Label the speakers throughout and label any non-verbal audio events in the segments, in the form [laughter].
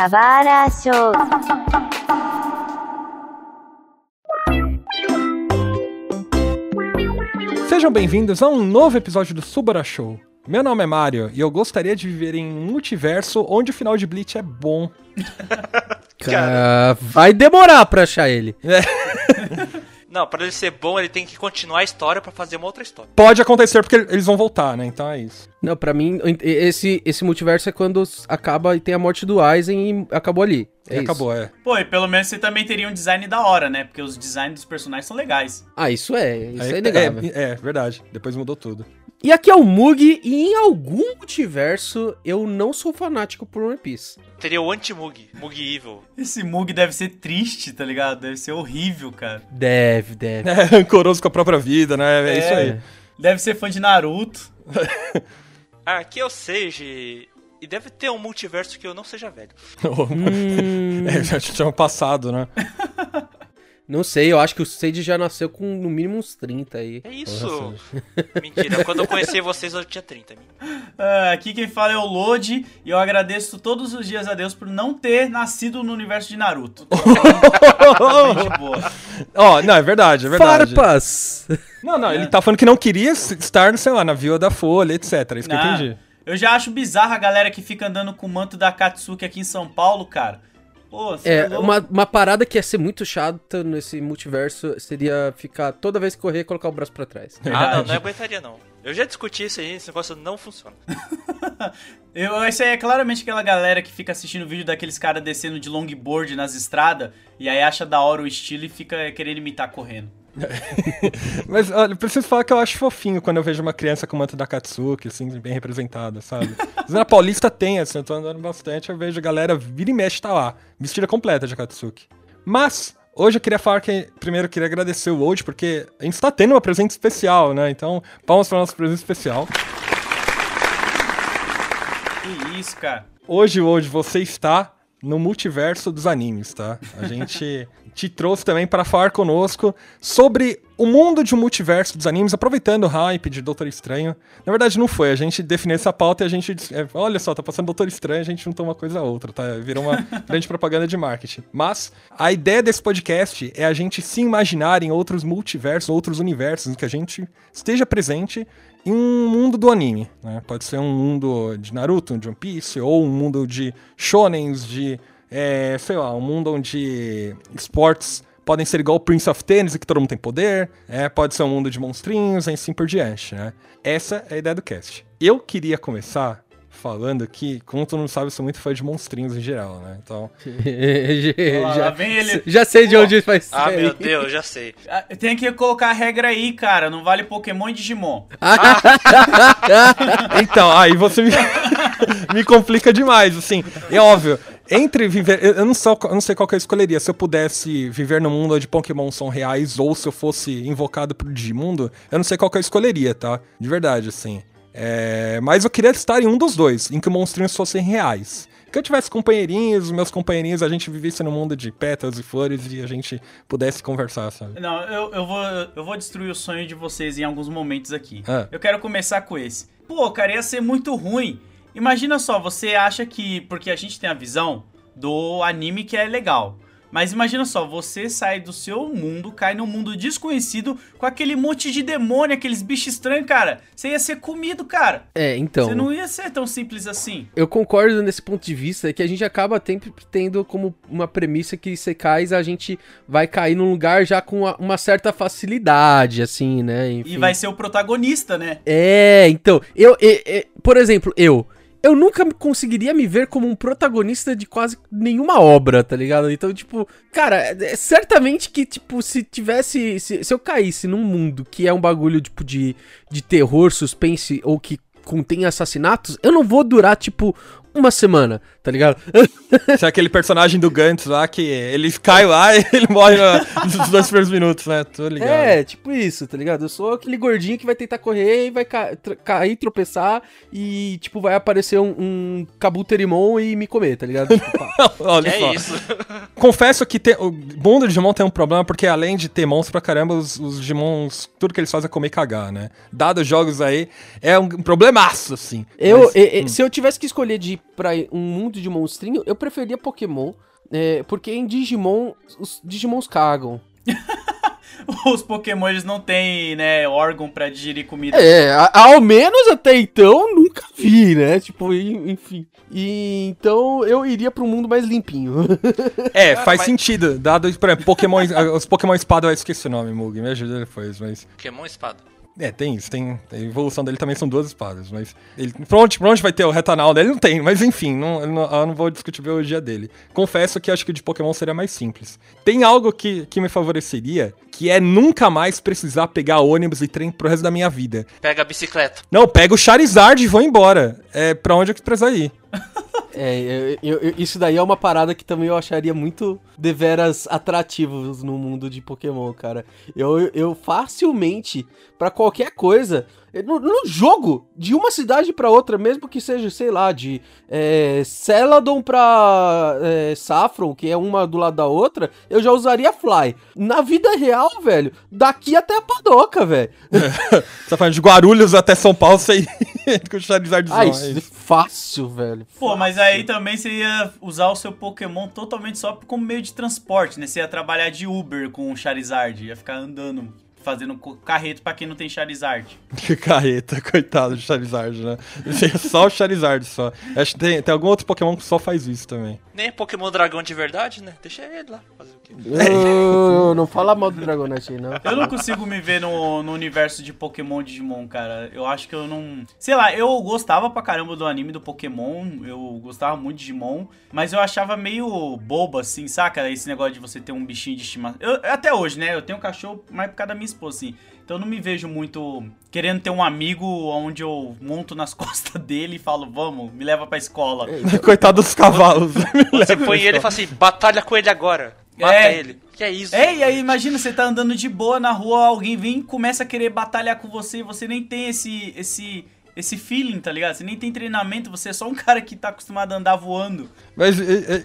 Speaker 1: Kawara Show.
Speaker 2: Sejam bem-vindos a um novo episódio do Subara Show. Meu nome é Mario e eu gostaria de viver em um multiverso onde o final de Bleach é bom. [laughs]
Speaker 3: Cara, vai demorar pra achar ele. [laughs]
Speaker 4: Não, pra ele ser bom, ele tem que continuar a história pra fazer uma outra história.
Speaker 2: Pode acontecer porque eles vão voltar, né? Então é isso.
Speaker 3: Não, pra mim, esse, esse multiverso é quando acaba e tem a morte do Aizen e acabou ali. É
Speaker 2: e
Speaker 3: isso.
Speaker 2: acabou, é.
Speaker 5: Pô, e pelo menos você também teria um design da hora, né? Porque os designs dos personagens são legais.
Speaker 3: Ah, isso é, isso é,
Speaker 2: é,
Speaker 3: inegável.
Speaker 2: é, é, verdade. Depois mudou tudo.
Speaker 3: E aqui é o Mug, e em algum multiverso eu não sou fanático por One Piece.
Speaker 4: Teria o anti-Mug, Mug Evil.
Speaker 5: Esse Mug deve ser triste, tá ligado? Deve ser horrível, cara.
Speaker 3: Deve, deve. [laughs]
Speaker 2: É, rancoroso com a própria vida, né? É, isso aí.
Speaker 5: Deve ser fã de Naruto. [laughs]
Speaker 4: Ah, que eu seja. E deve ter um multiverso que eu não seja velho.
Speaker 3: Hum, [laughs]
Speaker 2: É, já tinha passado, né? [laughs]
Speaker 3: não sei, eu acho que o Sage já nasceu com no mínimo uns 30 aí.
Speaker 4: É isso. [laughs] Mentira, quando eu conheci vocês eu tinha 30.
Speaker 5: Ah, aqui quem fala é o Lodi e eu agradeço todos os dias a Deus por não ter nascido no universo de Naruto. [laughs]
Speaker 2: Ó, não, é verdade, é verdade.
Speaker 3: Farpas!
Speaker 2: Não, não, ele tá falando que não queria estar, sei lá, na Vila da Folha, etc. Isso que eu entendi.
Speaker 5: eu já acho bizarra a galera que fica andando com o manto da Katsuki aqui em São Paulo, cara. Pô,
Speaker 3: É,
Speaker 5: louco.
Speaker 3: uma, uma parada que ia ser muito chata nesse multiverso seria ficar toda vez que correr colocar o braço pra trás.
Speaker 4: Ah, não, não aguentaria não. Eu já discuti isso aí, esse negócio não funciona. [laughs]
Speaker 5: Eu, esse aí é claramente aquela galera que fica assistindo vídeo daqueles caras descendo de longboard nas estradas e aí acha da hora o estilo e fica querendo imitar correndo. [laughs]
Speaker 2: Mas olha, eu preciso falar que eu acho fofinho quando eu vejo uma criança com o manto da Katsuki, assim, bem representada, sabe? Na Paulista tem, assim, eu tô andando bastante, eu vejo a galera vira e mexe tá lá, vestida completa de Katsuki. Mas, hoje eu queria falar que, primeiro, eu queria agradecer o Old, porque a gente tá tendo uma presença especial, né? Então, palmas pra nossa presença especial.
Speaker 5: Que isso, cara.
Speaker 2: Hoje, hoje, você está no multiverso dos animes, tá? A gente [laughs] te trouxe também para falar conosco sobre o mundo de um multiverso dos animes, aproveitando o hype de Doutor Estranho. Na verdade, não foi. A gente definiu essa pauta e a gente disse, é, olha só, tá passando Doutor Estranho, a gente juntou uma coisa a outra, tá? Virou uma [laughs] grande propaganda de marketing. Mas a ideia desse podcast é a gente se imaginar em outros multiversos, outros universos, em que a gente esteja presente em um mundo do anime, né? Pode ser um mundo de Naruto, de One Piece, ou um mundo de shonens, de, é, sei lá, um mundo onde esportes podem ser igual o Prince of Tennis, que todo mundo tem poder, é, pode ser um mundo de monstrinhos, e assim por diante, né? Essa é a ideia do cast. Eu queria começar falando que, como todo mundo sabe, eu sou muito fã de monstrinhos em geral, né? Então, [laughs]
Speaker 3: já,
Speaker 5: ele.
Speaker 3: já sei de onde vai ser.
Speaker 4: Ah, meu Deus, já sei. [laughs]
Speaker 5: Ah, Tem que colocar a regra aí, cara. Não vale Pokémon e Digimon. [laughs]
Speaker 2: Então, aí você me, me complica demais, assim. É óbvio, entre viver. Eu eu não, sou, eu não sei qual que eu escolheria. Se eu pudesse viver no mundo onde Pokémon são reais ou se eu fosse invocado pro Digimundo, eu não sei qual que eu escolheria, tá? De verdade, assim. É, mas eu queria estar em um dos dois, em que monstrinhos fossem reais. Que eu tivesse companheirinhos, meus companheirinhos, a gente vivesse no mundo de pétalas e flores e a gente pudesse conversar, sabe?
Speaker 5: Não, eu, eu, vou, eu vou destruir o sonho de vocês em alguns momentos aqui.
Speaker 2: Ah.
Speaker 5: Eu quero começar com esse. Pô, cara, ia ser muito ruim. Imagina só, você acha que. Porque a gente tem a visão do anime que é legal. Mas imagina só, você sai do seu mundo, cai num mundo desconhecido com aquele monte de demônio, aqueles bichos estranhos, cara. Você ia ser comido, cara.
Speaker 3: É, então.
Speaker 5: Você não ia ser tão simples assim.
Speaker 3: Eu concordo nesse ponto de vista, que a gente acaba sempre tendo como uma premissa que secais a gente vai cair num lugar já com uma, uma certa facilidade, assim, né? Enfim.
Speaker 5: E vai ser o protagonista, né?
Speaker 3: É, então, eu, e- e- por exemplo, eu. Eu nunca conseguiria me ver como um protagonista de quase nenhuma obra, tá ligado? Então, tipo, cara, é- certamente que, tipo, se tivesse. Se, se eu caísse num mundo que é um bagulho, tipo, de, de terror, suspense ou que contém assassinatos, eu não vou durar, tipo, uma semana, tá ligado? [laughs]
Speaker 2: Se é aquele personagem do Gantz lá que ele cai lá e [laughs] ele morre nos dois primeiros minutos, né? Tô ligado.
Speaker 3: É, tipo isso, tá ligado? Eu sou aquele gordinho que vai tentar correr e vai ca tra- cair, tropeçar e, tipo, vai aparecer um, um Kabuterimon e me comer, tá ligado? Tipo. [laughs]
Speaker 2: Olha
Speaker 4: É
Speaker 2: só.
Speaker 4: isso.
Speaker 2: Confesso que tem- o mundo do Digimon tem um problema, porque além de ter monstros pra caramba, os, os Digimons, tudo que eles fazem é comer e cagar, né? Dados os jogos aí, é um problemaço, assim.
Speaker 3: eu,
Speaker 2: Mas-
Speaker 3: e- e- Se eu tivesse que escolher de pra um mundo de monstrinho, eu preferia Pokémon. é, porque em Digimon, os Digimons cagam. [laughs]
Speaker 5: Os Pokémon eles não têm, né, órgão pra digerir comida.
Speaker 3: É, ao menos até então nunca vi, né? Tipo, enfim. E então eu iria pra um mundo mais limpinho. [laughs]
Speaker 2: É,
Speaker 4: Cara,
Speaker 2: faz
Speaker 4: mas-
Speaker 2: sentido. Dado, por exemplo, Pokémon, [laughs] os Pokémon Espada, eu esqueci o nome, Mug, me ajuda depois, mas...
Speaker 4: Pokémon Espada.
Speaker 2: É, tem isso, tem. A evolução dele também são duas espadas, mas. Ele, pra, onde, pra onde vai ter o retanal dele? Não tem, mas enfim, não, eu, não, eu não vou discutir a biologia dele. Confesso que acho que o de Pokémon seria mais simples. Tem algo que, que me favoreceria, que é nunca mais precisar pegar ônibus e trem pro resto da minha vida.
Speaker 4: Pega a bicicleta.
Speaker 2: Não, pega o Charizard e vou embora. É pra onde eu que precisar ir.
Speaker 3: É, eu- eu- isso daí é uma parada que também eu acharia muito deveras atrativos no mundo de Pokémon, cara. Eu, eu facilmente, pra qualquer coisa, no, no jogo, de uma cidade pra outra, mesmo que seja, sei lá, de é, Celadon pra é, Saffron, que é uma do lado da outra, eu já usaria Fly. Na vida real, velho, daqui até a Padoca, velho. [laughs]
Speaker 2: Você tá falando de Guarulhos até São Paulo, você ir [laughs] com o Charizard
Speaker 3: Ah,
Speaker 2: é
Speaker 3: isso é fácil, velho.
Speaker 5: Pô, mas aí também você ia usar o seu Pokémon totalmente só como meio de transporte, né? Você ia trabalhar de Uber com o Charizard, ia ficar andando, fazendo carreto pra quem não tem Charizard.
Speaker 2: Que [laughs] carreta, coitado do Charizard, né? É só o Charizard só. Acho que tem, tem algum outro Pokémon que só faz isso também.
Speaker 4: Nem Pokémon Dragão de verdade, né? Deixa ele lá. Fazer
Speaker 3: não fala mal do Dragonite aí, não.
Speaker 5: Eu não consigo me ver no, no universo de Pokémon e Digimon, cara. Eu acho que eu não. Sei lá, eu gostava pra caramba do anime do Pokémon. Eu gostava muito de Digimon. Mas eu achava meio bobo, assim, saca? Esse negócio de você ter um bichinho de estimação. Eu, até hoje, né? Eu tenho um cachorro mais por causa da minha esposa, assim. Então eu não me vejo muito querendo ter um amigo onde eu monto nas [laughs] costas dele e falo, vamos, me leva pra escola.
Speaker 2: Coitado dos cavalos. [laughs]
Speaker 4: Você põe ele e fala assim, batalha com ele agora. Mata
Speaker 5: É.
Speaker 4: ele. Que é isso?
Speaker 5: É, e aí imagina, você tá andando de boa na rua, alguém vem e começa a querer batalhar com você e você nem tem esse, esse, esse feeling, tá ligado? Você nem tem treinamento, você é só um [laughs] cara que tá acostumado a andar voando.
Speaker 2: Mas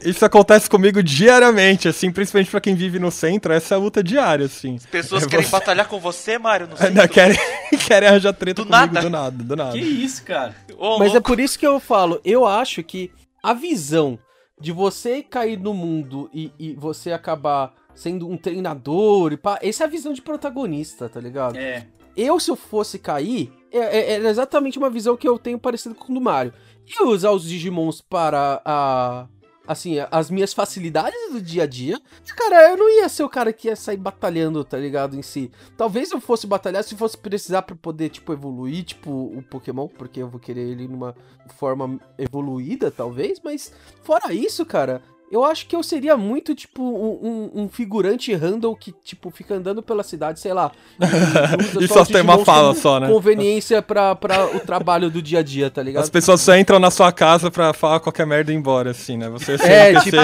Speaker 2: isso acontece comigo diariamente, assim, principalmente pra quem vive no centro, essa é a luta diária, assim.
Speaker 4: Pessoas
Speaker 2: É
Speaker 4: querem
Speaker 2: você-
Speaker 4: batalhar com você, Mário, no
Speaker 2: Ainda
Speaker 4: centro.
Speaker 2: querem, [laughs] querem arranjar treta
Speaker 4: Do
Speaker 2: comigo
Speaker 4: nada.
Speaker 2: do nada, do nada.
Speaker 5: Que isso, cara?
Speaker 4: Ô,
Speaker 3: Mas é
Speaker 4: louco.
Speaker 3: por isso que eu falo, eu acho que a visão de você cair no mundo e, e você acabar sendo um treinador e pá, essa é a visão de protagonista, tá ligado?
Speaker 5: É.
Speaker 3: Eu, se eu fosse cair, é, é- era exatamente uma visão que eu tenho parecido com o do Mario. Eu usar os Digimons para a. Assim, as minhas facilidades do dia a dia. Cara, eu não ia ser o cara que ia sair batalhando, tá ligado? Em si. Talvez eu fosse batalhar se fosse precisar pra poder, tipo, evoluir, tipo, o Pokémon, porque eu vou querer ele numa forma evoluída, talvez. Mas, fora isso, cara, eu acho que eu seria muito, tipo, um, um- figurante random que, tipo, fica andando pela cidade, sei lá. e [laughs]
Speaker 2: E só tem uma fala só, né?
Speaker 3: Conveniência pra, pra o trabalho do dia a dia, tá ligado?
Speaker 2: As pessoas só entram na sua casa pra falar qualquer merda e ir embora, assim, né? Você
Speaker 3: É,
Speaker 2: um
Speaker 3: tipo,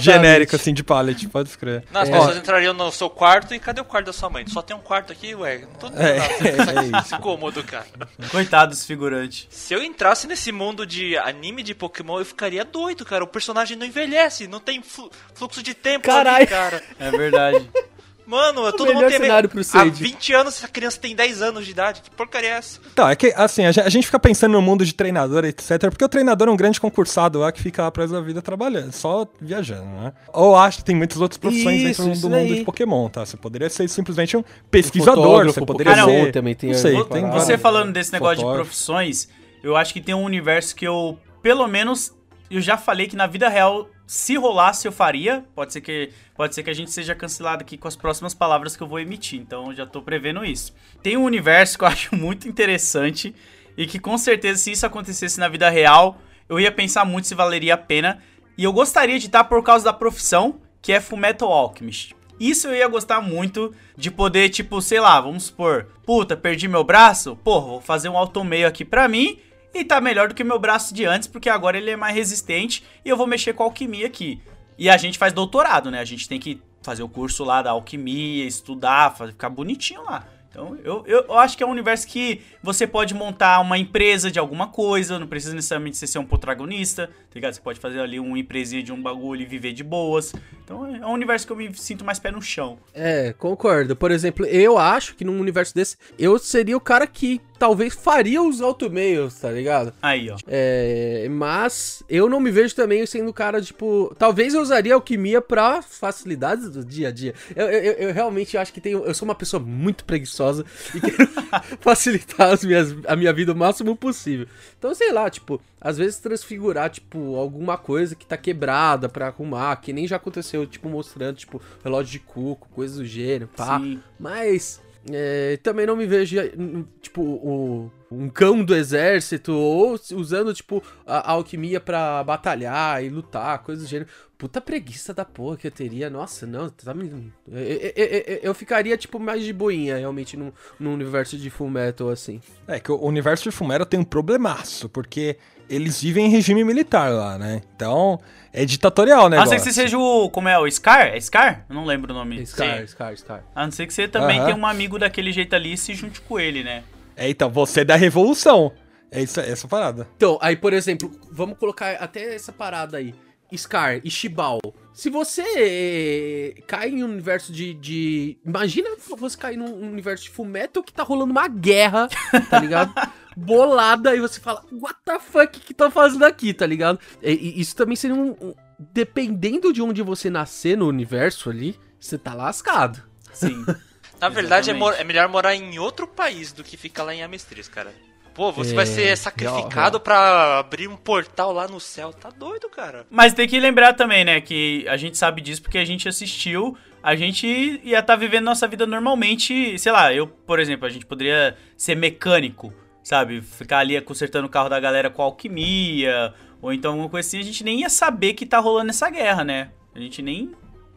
Speaker 2: genérico, assim, de pallet, pode escrever.
Speaker 4: Não, as
Speaker 3: É.
Speaker 4: pessoas entrariam no seu quarto e cadê o quarto da sua mãe? Só tem um quarto aqui, ué. Não tô
Speaker 2: É,
Speaker 4: nada.
Speaker 2: é
Speaker 4: Esse cômodo, cara.
Speaker 5: Coitado desse figurante.
Speaker 4: Se eu entrasse nesse mundo de anime de Pokémon, eu ficaria doido, cara. O personagem não envelhece, não tem flu- fluxo de tempo
Speaker 3: Caralho.
Speaker 4: ali, cara.
Speaker 5: É verdade. [laughs]
Speaker 4: Mano, todo
Speaker 3: melhor
Speaker 4: mundo tem...
Speaker 3: cenário pro
Speaker 4: Há
Speaker 3: Sage.
Speaker 4: 20 anos, essa criança tem 10 anos de idade. Que porcaria é essa?
Speaker 2: Então, é que, assim, a gen- a gente fica pensando no mundo de treinador, etc, porque o treinador é um grande concursado lá que fica lá pra da vida trabalhando, só viajando, né? Ou acho que tem muitas outras profissões
Speaker 3: Isso,
Speaker 2: dentro
Speaker 3: isso
Speaker 2: do mundo de Pokémon, tá? Você poderia ser simplesmente um pesquisador, você poderia
Speaker 3: Pokémon
Speaker 2: ser...
Speaker 3: também tem
Speaker 2: não
Speaker 3: a-
Speaker 2: sei, tem
Speaker 3: parada.
Speaker 5: Você falando desse negócio de
Speaker 2: fotógrafo.
Speaker 5: profissões, eu acho que tem um universo que eu, pelo menos, eu já falei que na vida real, se rolasse, eu faria. Pode ser que, pode ser que a gente seja cancelado aqui com as próximas palavras que eu vou emitir, então já tô prevendo isso. Tem um universo que eu [laughs] acho muito interessante e que com certeza, se isso acontecesse na vida real, eu ia pensar muito se valeria a pena. E eu gostaria de estar por causa da profissão, que é Fullmetal Alchemist. Isso eu ia gostar muito de poder, tipo, sei lá, vamos supor, puta, perdi meu braço, pô, vou fazer um automeio aqui pra mim e tá melhor do que meu braço de antes, porque agora ele é mais resistente e eu vou mexer com alquimia aqui. E a gente faz doutorado, né? A gente tem que fazer o curso lá da alquimia, estudar, fazer, ficar bonitinho lá. Então, eu, eu, acho que é um universo que você pode montar uma empresa de alguma coisa, não precisa necessariamente ser um protagonista, tá ligado? Você pode fazer ali uma empresinha de um bagulho e viver de boas. Então é um universo que eu me sinto mais pé no chão.
Speaker 3: É, concordo. Por exemplo, eu acho que num universo desse, eu seria o cara que talvez faria os auto-mails, tá ligado?
Speaker 5: Aí, ó.
Speaker 3: É, mas eu não me vejo também sendo o cara, tipo. Talvez eu usaria alquimia pra facilidades do dia a dia. Eu, eu, eu realmente acho que tenho. Eu sou uma pessoa muito preguiçosa e quero [laughs] facilitar as minhas, a minha vida o máximo possível. Então, sei lá, tipo, às vezes transfigurar, tipo, alguma coisa que tá quebrada pra arrumar, que nem já aconteceu, tipo, mostrando, tipo, relógio de cuco, coisas do gênero, pá.
Speaker 5: Sim.
Speaker 3: Mas é, também não me vejo, tipo, o, um cão do exército ou usando, tipo, a, a alquimia pra batalhar e lutar, coisas do gênero. Puta preguiça da porra que eu teria. Nossa, não, tá me... Eu, eu, eu, eu ficaria, tipo, mais de boinha, realmente, num, num universo de Full Metal, assim.
Speaker 2: É que o universo de Fumero tem um problemaço, porque eles vivem em regime militar lá, né? Então, é ditatorial, né?
Speaker 5: A não ser que você seja o. Como é? O Scar? É Scar? Eu não lembro o nome.
Speaker 3: Scar,
Speaker 5: Sim.
Speaker 3: Scar, Scar.
Speaker 5: A não ser que você também
Speaker 2: Aham.
Speaker 5: tenha um amigo daquele jeito ali e se junte com ele, né?
Speaker 2: É, então, você é da revolução. É isso, é essa parada.
Speaker 3: Então, aí, por exemplo, vamos colocar até essa parada aí. Scar e Shibal. Se você eh, cai em um universo de, de. Imagina você cair num universo de Fullmetal que tá rolando uma guerra, tá ligado? [laughs] Bolada, e você fala, what the fuck que tá fazendo aqui, tá ligado? E, e isso também seria um, um- Dependendo de onde você nascer no universo ali, você tá lascado.
Speaker 5: Sim. [laughs]
Speaker 4: Na verdade, é, mor- é melhor morar em outro país do que ficar lá em Amestris, cara. Pô, você
Speaker 3: É,
Speaker 4: vai ser sacrificado pra abrir um portal lá no céu. Tá doido, cara.
Speaker 5: Mas tem que lembrar também, né, que a gente sabe disso porque a gente assistiu, a gente ia estar vivendo nossa vida normalmente, sei lá, eu, por exemplo, a gente poderia ser mecânico, sabe? Ficar ali consertando o carro da galera com alquimia, ou então alguma coisa assim, a gente nem ia saber que tá rolando essa guerra, né? A gente nem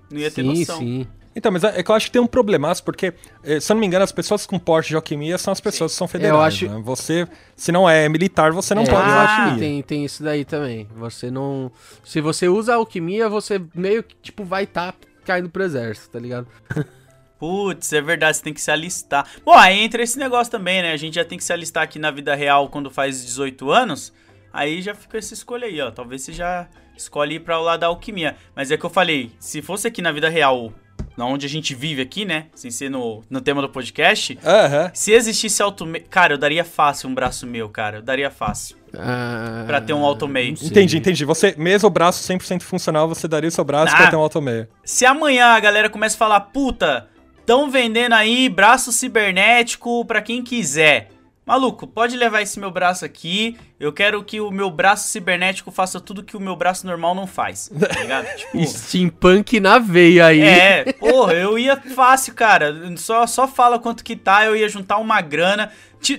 Speaker 5: não ia ter
Speaker 3: sim,
Speaker 5: noção.
Speaker 3: sim.
Speaker 2: Então, mas é é que eu acho que tem um problemaço, porque, eh, se eu não me engano, as pessoas com porte de alquimia são as pessoas que são federais.
Speaker 3: acho-
Speaker 2: né? Você, se não é militar, você não
Speaker 3: É,
Speaker 2: pode
Speaker 3: eu
Speaker 2: usar
Speaker 3: acho que
Speaker 2: alquimia.
Speaker 3: tem, tem isso daí também. Você não. Se você usa alquimia, você meio que, tipo, vai estar caindo pro exército, tá ligado? [laughs]
Speaker 5: Putz, é verdade, você tem que se alistar. Bom, aí entra esse negócio também, né? A gente já tem que se alistar aqui na vida real quando faz 18 anos. Aí já fica essa escolha aí, ó. Talvez você já escolhe ir pra o lado da alquimia. Mas é que eu falei, se fosse aqui na vida real, na onde a gente vive aqui, né? Sem ser no, no tema do podcast.
Speaker 2: Aham.
Speaker 5: Se existisse automei... Cara, eu daria fácil um braço meu, cara. Eu daria fácil.
Speaker 3: Ah,
Speaker 5: Pra ter um
Speaker 3: sei.
Speaker 2: Entendi, entendi. Você, mesmo o braço 100% funcional, você daria o seu braço
Speaker 5: Ah.
Speaker 2: pra ter um automeio.
Speaker 5: Se amanhã a galera começa a falar, puta, tão vendendo aí braço cibernético pra quem quiser. Maluco, pode levar esse meu braço aqui. Eu quero que o meu braço cibernético faça tudo que o meu braço normal não faz. Tá ligado? [laughs] Tipo,
Speaker 3: Steampunk na veia aí.
Speaker 5: é, porra, eu ia fácil, cara. Só, só fala quanto que tá, eu ia juntar uma grana.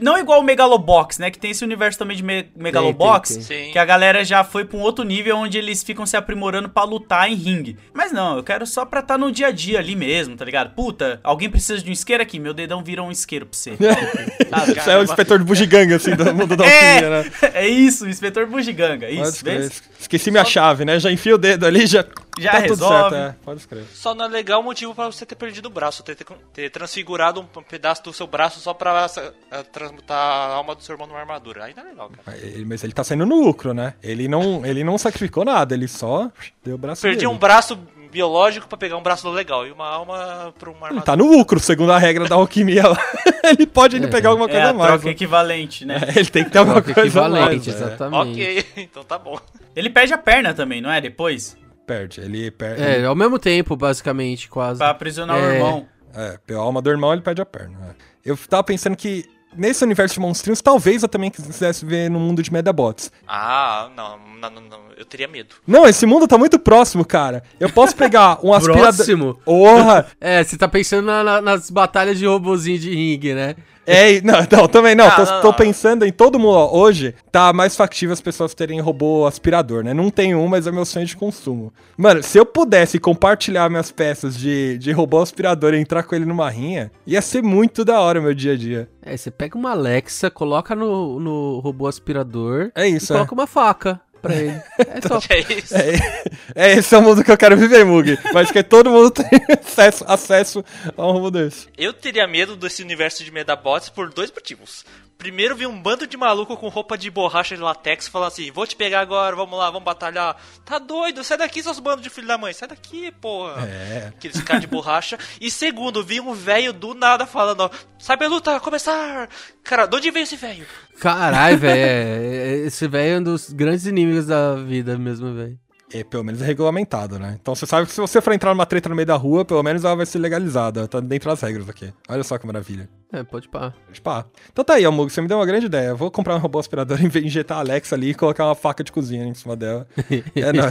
Speaker 5: Não igual o Megalobox, né? Que tem esse universo também de Me- Megalobox.
Speaker 3: tem,
Speaker 4: Sim.
Speaker 5: Que a galera já foi pra um outro nível onde eles ficam se aprimorando pra lutar em ringue. Mas não, eu quero só pra estar no dia a dia ali mesmo, tá ligado? Puta, alguém precisa de um isqueiro aqui, meu dedão vira um isqueiro pra você. [laughs] Sabe?
Speaker 2: Você é o inspetor de bugiganga, assim, do mundo da alquimia, né?
Speaker 5: É, [laughs] é isso, o inspetor bugiganga, isso,
Speaker 2: crer. Esqueci minha chave, né? Já enfio o dedo ali, já.
Speaker 5: Já
Speaker 2: tá tudo
Speaker 5: resolve.
Speaker 2: certo, é. Pode escrever.
Speaker 4: Só não é legal o motivo pra você ter perdido o braço, ter, ter, transfigurado um pedaço do seu braço só pra eh, transmutar a alma do seu irmão numa armadura. Aí não é legal, cara.
Speaker 2: Mas ele tá saindo no lucro, né? Ele não, ele não sacrificou nada, ele só deu o braço
Speaker 4: Perdi
Speaker 2: dele.
Speaker 4: um braço biológico pra pegar um braço legal e uma alma pra uma
Speaker 2: Ele
Speaker 4: armadura.
Speaker 2: tá no lucro, segundo a regra da alquimia lá. [laughs] ele pode ainda pegar alguma
Speaker 5: É
Speaker 2: coisa
Speaker 5: a
Speaker 2: a mais.
Speaker 5: troca
Speaker 2: né?
Speaker 5: equivalente, né?
Speaker 2: É, Ele tem que ter alguma
Speaker 3: Troca
Speaker 2: coisa a mais.
Speaker 3: equivalente,
Speaker 2: é.
Speaker 3: exatamente.
Speaker 4: Ok, [laughs] então tá bom.
Speaker 5: Ele perde a perna também, não é? Depois?
Speaker 2: Perde, ele perde.
Speaker 3: É, ao mesmo tempo, basicamente, quase.
Speaker 5: Pra aprisionar o
Speaker 3: É.
Speaker 5: irmão.
Speaker 2: É, pela alma do irmão, ele perde a perna. é. Eu tava pensando que nesse universo de monstrinhos, talvez eu também quisesse ver no mundo de Medabots.
Speaker 4: Ah, não, não, não, não, eu teria medo.
Speaker 2: Não, esse mundo tá muito próximo, cara. Eu posso pegar um [laughs] aspirador.
Speaker 3: Próximo?
Speaker 2: Porra! [laughs]
Speaker 3: É, você tá pensando na- na- nas batalhas de robozinho de ringue, né?
Speaker 2: É, não, não, também não.
Speaker 4: Ah,
Speaker 2: tô,
Speaker 4: não,
Speaker 2: tô
Speaker 4: não.
Speaker 2: pensando em todo mundo. ó, hoje tá mais factível as pessoas terem robô aspirador, né? Não tenho um, mas é meu sonho de consumo. Mano, se eu pudesse compartilhar minhas peças de, de robô aspirador e entrar com ele numa rinha, ia ser muito da hora o meu dia a dia.
Speaker 3: É, você pega uma Alexa, coloca no, no robô aspirador
Speaker 2: É
Speaker 3: e
Speaker 2: isso, é.
Speaker 3: coloca uma faca pra ele. [laughs] É só.
Speaker 4: É isso.
Speaker 2: É, é esse é o mundo que eu quero viver, Mug. Mas que todo mundo [laughs] tem acesso, acesso a um robô desse.
Speaker 4: Eu teria medo desse universo de Medabots por dois motivos. Primeiro vi um bando de maluco com roupa de borracha de latex falando assim: vou te pegar agora, vamos lá, vamos batalhar. Tá doido, sai daqui, seus bandos de filho da mãe, sai daqui, porra.
Speaker 2: É.
Speaker 4: Aqueles caras de borracha. E segundo, vi um velho do nada falando: ó, sabe a luta, começar. Cara, de onde veio esse velho?
Speaker 3: Caralho, velho. é- Esse velho é um dos grandes inimigos da vida mesmo, velho.
Speaker 2: É, pelo menos é regulamentado, né? Então você sabe que se você for entrar numa treta no meio da rua, pelo menos ela vai ser legalizada. Tá dentro das regras aqui. Olha só que maravilha.
Speaker 3: É, pode pá.
Speaker 2: Tipo, ah. Então tá aí, Amug, você me deu uma grande ideia. Eu vou comprar um robô aspirador, em vez de injetar a Alexa ali e colocar uma faca de cozinha em cima dela. [laughs] É, não,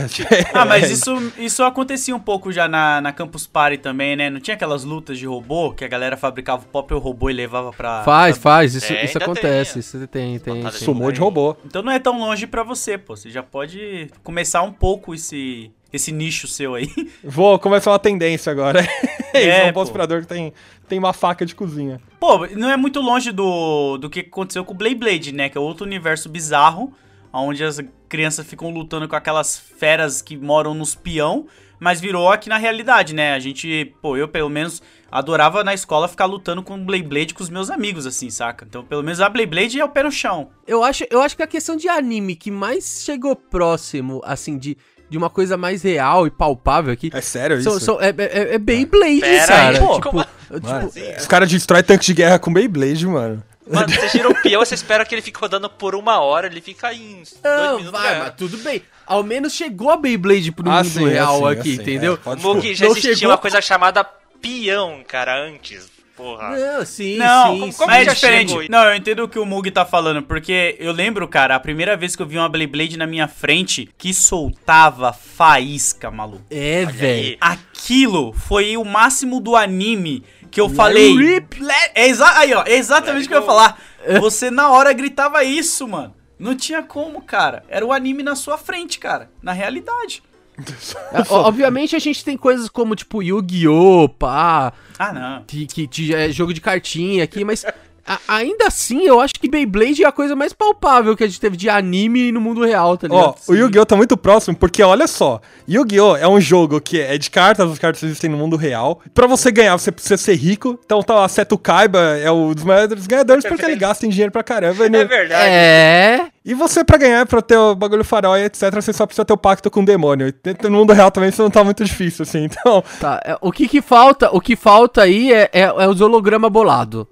Speaker 5: Ah, mas
Speaker 2: é,
Speaker 5: isso, isso acontecia um pouco já na, na Campus Party também, né? Não tinha aquelas lutas de robô que a galera fabricava o próprio robô e levava pra.
Speaker 3: Faz,
Speaker 5: pra-
Speaker 3: faz. Isso,
Speaker 4: É,
Speaker 3: isso acontece.
Speaker 4: tem,
Speaker 3: Isso tem, tem. Tem.
Speaker 2: Sumou de robô.
Speaker 5: Então não é tão longe pra você, pô. Você já pode começar um pouco esse, esse nicho seu aí. [laughs]
Speaker 2: Vou começar uma tendência agora. É, [laughs] isso,
Speaker 5: É,
Speaker 2: é um aspirador que tem, tem uma faca de cozinha.
Speaker 5: Pô, não é muito longe do, do que aconteceu com o Blade Blade, né? Que é outro universo bizarro, onde as crianças ficam lutando com aquelas feras que moram nos peão, mas virou aqui na realidade, né? A gente, pô, eu pelo menos adorava na escola ficar lutando com o Blade Blade com os meus amigos, assim, saca? Então, pelo menos a Blade Blade é o pé no chão.
Speaker 3: Eu acho, eu acho que a questão de anime que mais chegou próximo, assim, de, de uma coisa mais real e palpável aqui.
Speaker 2: É sério isso?
Speaker 3: são- são- é, é, é Beyblade,
Speaker 4: Pera
Speaker 3: cara.
Speaker 4: aí,
Speaker 3: tipo,
Speaker 4: como
Speaker 2: Mano,
Speaker 4: assim?
Speaker 2: os caras destroem tanque de guerra com Beyblade, mano.
Speaker 4: Mano, você gira o peão, você espera que ele fique rodando por uma hora, ele fica em dois
Speaker 3: Não,
Speaker 4: minutos.
Speaker 3: vai, mas tudo bem. Ao menos chegou a Beyblade pro
Speaker 2: Ah,
Speaker 3: mundo
Speaker 2: sim,
Speaker 3: real
Speaker 2: assim,
Speaker 3: aqui,
Speaker 2: assim,
Speaker 3: entendeu?
Speaker 2: é, pode
Speaker 4: Mug
Speaker 2: ser.
Speaker 4: já existia
Speaker 3: chegou-
Speaker 4: uma coisa chamada peão, cara, antes. Porra.
Speaker 3: Não, sim,
Speaker 5: Não,
Speaker 3: sim,
Speaker 4: como-
Speaker 3: sim.
Speaker 4: como
Speaker 5: mas é
Speaker 4: já
Speaker 5: diferente.
Speaker 4: chegou?
Speaker 5: Não, eu entendo o que o Mug tá falando, porque eu lembro, cara, a primeira vez que eu vi uma Blade Blade na minha frente que soltava faísca, maluco.
Speaker 3: É, velho.
Speaker 5: Aquilo foi o máximo do anime que eu falei.
Speaker 3: rip.
Speaker 5: Let- é exa- aí, ó, é exatamente o que eu ia falar. Você na hora gritava isso, mano. Não tinha como, cara. Era o anime na sua frente, cara. Na realidade.
Speaker 3: É, Obviamente a gente tem coisas como, tipo, Yu-Gi-Oh!, pá,
Speaker 5: Ah, não.
Speaker 3: que, que, que é jogo de cartinha aqui, mas a- ainda assim eu acho que Beyblade é a coisa mais palpável que a gente teve de anime no mundo real, tá ligado?
Speaker 2: Ó, o Yu-Gi-Oh! tá muito próximo, porque olha só, Yu-Gi-Oh! é um jogo que é de cartas, as cartas existem no mundo real. Pra você ganhar, você precisa ser rico. Então tá lá, Seto Kaiba é um dos maiores ganhadores porque ele gasta em dinheiro pra caramba. E, no-
Speaker 4: É verdade.
Speaker 3: É.
Speaker 2: e você, pra ganhar, pra ter o bagulho farol e etc., você só precisa ter o pacto com o demônio. E No mundo real também isso não tá muito difícil, assim. [laughs] Então,
Speaker 3: Tá, é, o que que falta, o que falta aí é, é, é os holograma bolado.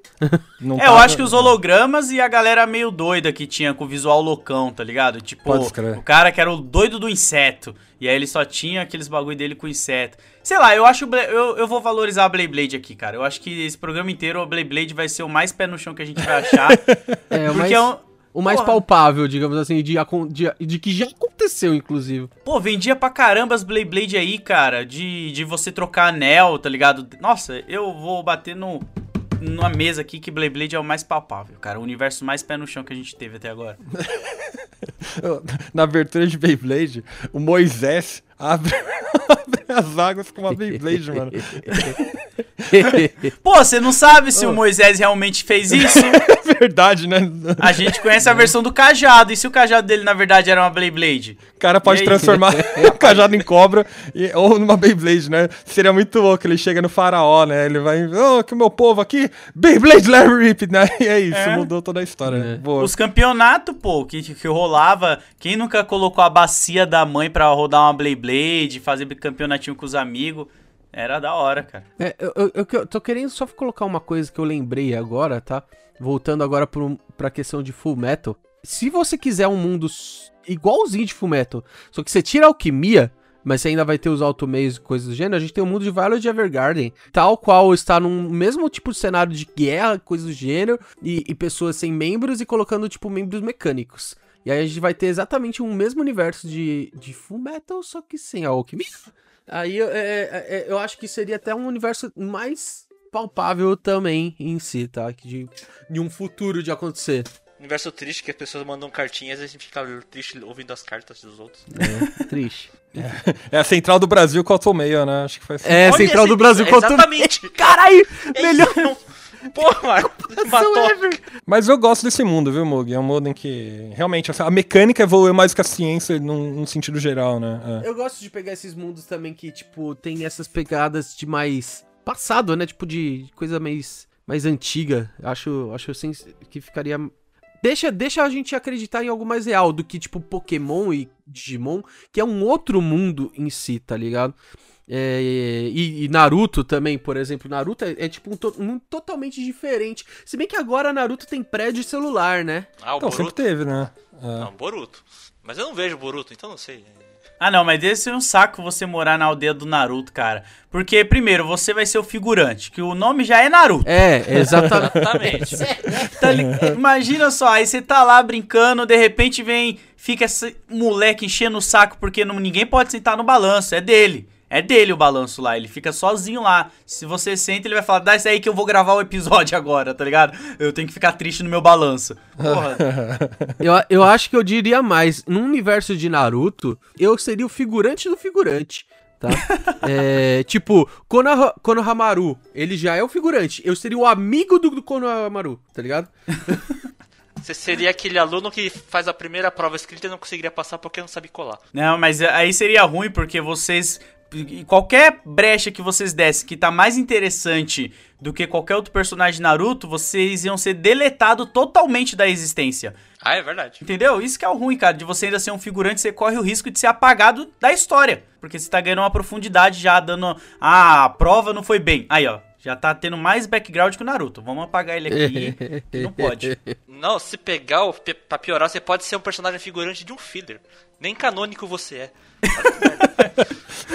Speaker 2: não
Speaker 5: É,
Speaker 2: tá-
Speaker 5: eu acho que os hologramas e a galera meio doida que tinha com o visual loucão, tá ligado? Tipo, o cara que era o doido do inseto. E aí ele só tinha aqueles bagulho dele com inseto. Sei lá, eu acho. Eu, eu vou valorizar a Blade Blade aqui, cara. Eu acho que esse programa inteiro, a Blade Blade vai ser o mais pé no chão que a gente vai achar. [laughs]
Speaker 3: É,
Speaker 5: porque é um.
Speaker 3: O mais
Speaker 5: porra.
Speaker 3: palpável, digamos assim, de, de, de que já aconteceu, inclusive.
Speaker 5: Pô, vendia pra caramba as Blade Blade aí, cara. De, de você trocar anel, tá ligado? Nossa, eu vou bater no. Numa mesa aqui que Blade Blade é o mais palpável, cara. O universo mais pé no chão que a gente teve até agora. [laughs]
Speaker 2: Na abertura de Beyblade, o Moisés abre, [laughs] abre as águas com uma Beyblade, mano. [laughs]
Speaker 5: Pô, você não sabe se o Moisés realmente fez isso?
Speaker 2: É [laughs] verdade, né?
Speaker 5: A gente conhece a versão do cajado. E se o cajado dele, na verdade, era uma Blade Blade?
Speaker 2: O cara pode transformar [laughs] [laughs] o cajado em cobra e- ou numa Beyblade, né? Seria muito louco. Ele chega no faraó, né? Ele vai, ô, que o meu povo aqui, Beyblade Larry Rip, né? E é isso,
Speaker 5: É.
Speaker 2: mudou toda a história. né?
Speaker 3: É.
Speaker 2: Boa.
Speaker 5: Os campeonatos, pô, que, que rolava. Quem nunca colocou a bacia da mãe pra rodar uma Blade Blade, fazer campeonatinho com os amigos? Era da hora, cara.
Speaker 3: É, eu, eu- eu tô querendo só colocar uma coisa que eu lembrei agora, tá? Voltando agora pro, pra questão de Full Metal. Se você quiser um mundo igualzinho de Full Metal, só que você tira a alquimia, mas você ainda vai ter os automeios e coisas do gênero, a gente tem o mundo de Violet Evergarden, tal qual está num mesmo tipo de cenário de guerra, coisas do gênero, e, e pessoas sem membros e colocando, tipo, membros mecânicos. E aí a gente vai ter exatamente um mesmo universo de, de Full Metal, só que sem a alquimia. Aí é, é, é, eu acho que seria até um universo mais palpável também em si, tá? Que De, de um futuro de acontecer.
Speaker 4: Universo triste que as pessoas mandam cartinhas e a gente fica triste ouvindo as cartas dos outros.
Speaker 3: É, triste. [laughs]
Speaker 2: É a central do Brasil com o Automeio, né? Acho que foi assim.
Speaker 3: É,
Speaker 4: Olha
Speaker 3: Central do Brasil contra
Speaker 4: Exatamente. [laughs]
Speaker 3: Caralho!
Speaker 4: É
Speaker 3: Melhor
Speaker 4: isso. Porra, matou.
Speaker 3: ever!
Speaker 2: Mas eu gosto desse mundo, viu, Mug? É um mundo em que realmente assim, a mecânica evoluiu mais que a ciência num, num sentido geral, né? É.
Speaker 3: Eu gosto de pegar esses mundos também que, tipo, tem essas pegadas de mais passado, né? Tipo, de coisa mais, mais antiga. Acho, acho assim, que ficaria deixa, deixa a gente acreditar em algo mais real do que, tipo, Pokémon e Digimon, que é um outro mundo em si, tá ligado? É, e, e Naruto também, por exemplo. Naruto é, é tipo um, to- um totalmente diferente. Se bem que agora Naruto tem prédio celular, né?
Speaker 4: Ah, o
Speaker 2: Então, sempre
Speaker 4: Boruto.
Speaker 2: teve, né? É.
Speaker 4: Não, Boruto. Mas eu não vejo Boruto, então não sei.
Speaker 5: Ah, não, mas deve ser um saco você morar na aldeia do Naruto, cara. Porque, primeiro, você vai ser o figurante, que o nome já é Naruto.
Speaker 3: É, exatamente.
Speaker 4: Exatamente. [laughs]
Speaker 5: Tá li- Imagina só, aí você tá lá brincando, de repente vem, fica esse moleque enchendo o saco porque não- ninguém pode sentar no balanço, é dele. É dele o balanço lá, ele fica sozinho lá. Se você senta, ele vai falar, dá isso aí que eu vou gravar o episódio [laughs] agora, tá ligado? Eu tenho que ficar triste no meu balanço. Porra, [laughs]
Speaker 3: eu, eu acho que eu diria mais. No universo de Naruto, eu seria o figurante do figurante. Tá? [laughs] É, tipo, Konoha, Konohamaru, ele já é o figurante. Eu seria o amigo do, do Konohamaru, tá ligado?
Speaker 4: Você seria aquele aluno que faz a primeira prova escrita e não conseguiria passar porque não sabe colar.
Speaker 5: Não, mas aí seria ruim porque vocês. Qualquer brecha que vocês dessem que tá mais interessante do que qualquer outro personagem de Naruto, vocês iam ser deletados totalmente da existência.
Speaker 4: Ah, é verdade.
Speaker 5: Entendeu? Isso que é o ruim, cara. De você ainda ser um figurante, você corre o risco de ser apagado da história. Porque você tá ganhando uma profundidade já, dando. Ah, a prova não foi bem. Aí, ó. Já tá tendo mais background que o Naruto. Vamos apagar ele aqui. não pode. [laughs]
Speaker 4: Não, se pegar, pra piorar, você pode ser um personagem figurante de um filler. Nem canônico você é.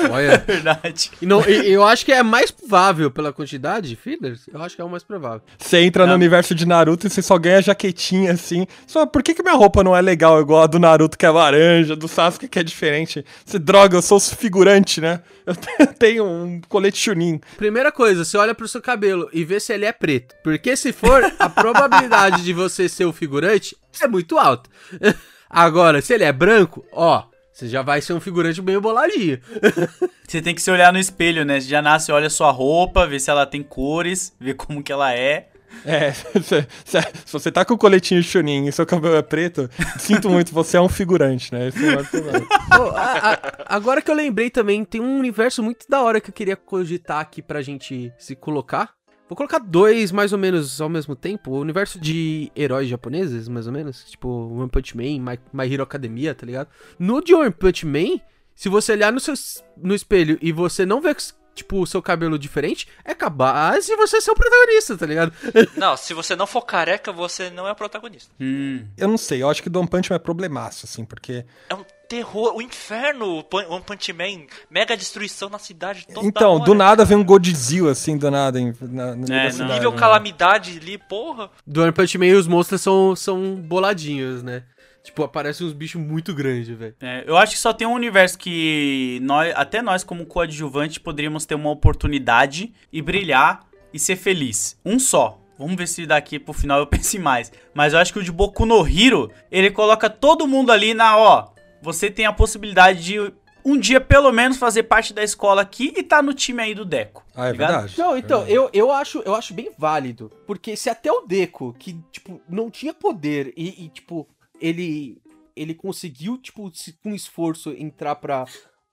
Speaker 3: Olha. [laughs]
Speaker 5: Verdade.
Speaker 3: E não, e- eu acho que é mais provável pela quantidade de fillers. Eu acho que é o mais provável.
Speaker 2: Você entra no
Speaker 5: Não.
Speaker 2: universo de Naruto e você só ganha jaquetinha assim. Só, por que, que minha roupa não é legal igual a do Naruto que é laranja, do Sasuke que é diferente? Você droga, eu sou figurante, né? Eu [laughs] tenho um colete Chunin.
Speaker 3: Primeira coisa, você olha pro seu cabelo e vê se ele é preto. Porque se for, a probabilidade de você ser o figurante é muito alta. [laughs] Agora, se ele é branco, ó, você já vai ser um figurante meio boladinho. [laughs]
Speaker 5: Você tem que se olhar no espelho, né? Você já nasce, olha sua roupa, vê se ela tem cores, vê como que ela é.
Speaker 2: É, [laughs] se, se- se você tá com o coletinho Chunin e seu cabelo é preto, sinto muito, você é um figurante, né? Esse é o maior problema. [laughs]
Speaker 3: Ô, a- a- agora que eu lembrei também, tem um universo muito da hora que eu queria cogitar aqui pra gente se colocar. Vou colocar dois mais ou menos ao mesmo tempo. O universo de heróis japoneses, mais ou menos. Tipo, One Punch Man, My, My Hero Academia, tá ligado? No de One Punch Man, se você olhar no, seu, no espelho e você não ver, tipo, o seu cabelo diferente, é capaz de você ser o protagonista, tá ligado? [laughs]
Speaker 4: Não, se você não for careca, você não é o protagonista.
Speaker 5: Hum.
Speaker 2: Eu não sei, eu acho que o One Punch Man é problemaço, assim, porque...
Speaker 4: É um terror, o inferno, One Punch Man, mega destruição na cidade toda
Speaker 2: Então,
Speaker 4: hora.
Speaker 2: do nada vem um Godzilla, assim, do nada, em- na,
Speaker 5: É, não.
Speaker 4: Nível calamidade ali, porra.
Speaker 3: Do One Punch Man, os monstros são, são boladinhos, né? Tipo, aparecem uns bichos muito grandes, velho.
Speaker 5: É, eu acho que só tem um universo que nós, até nós, como coadjuvante, poderíamos ter uma oportunidade e brilhar e ser feliz. Um só. Vamos ver se daqui pro final eu [laughs] pense em mais. Mas eu acho que o de Boku no Hero, ele coloca todo mundo ali na, ó. Você tem a possibilidade de um dia, pelo menos, fazer parte da escola aqui e tá no time aí do Deco.
Speaker 2: Ah, é
Speaker 5: ligado?
Speaker 2: verdade.
Speaker 3: Não, então,
Speaker 2: Verdade.
Speaker 3: eu, eu, acho, eu acho bem válido. Porque se até o Deco, que, tipo, não tinha poder e, e, tipo, ele ele conseguiu, tipo, se- com esforço entrar pra,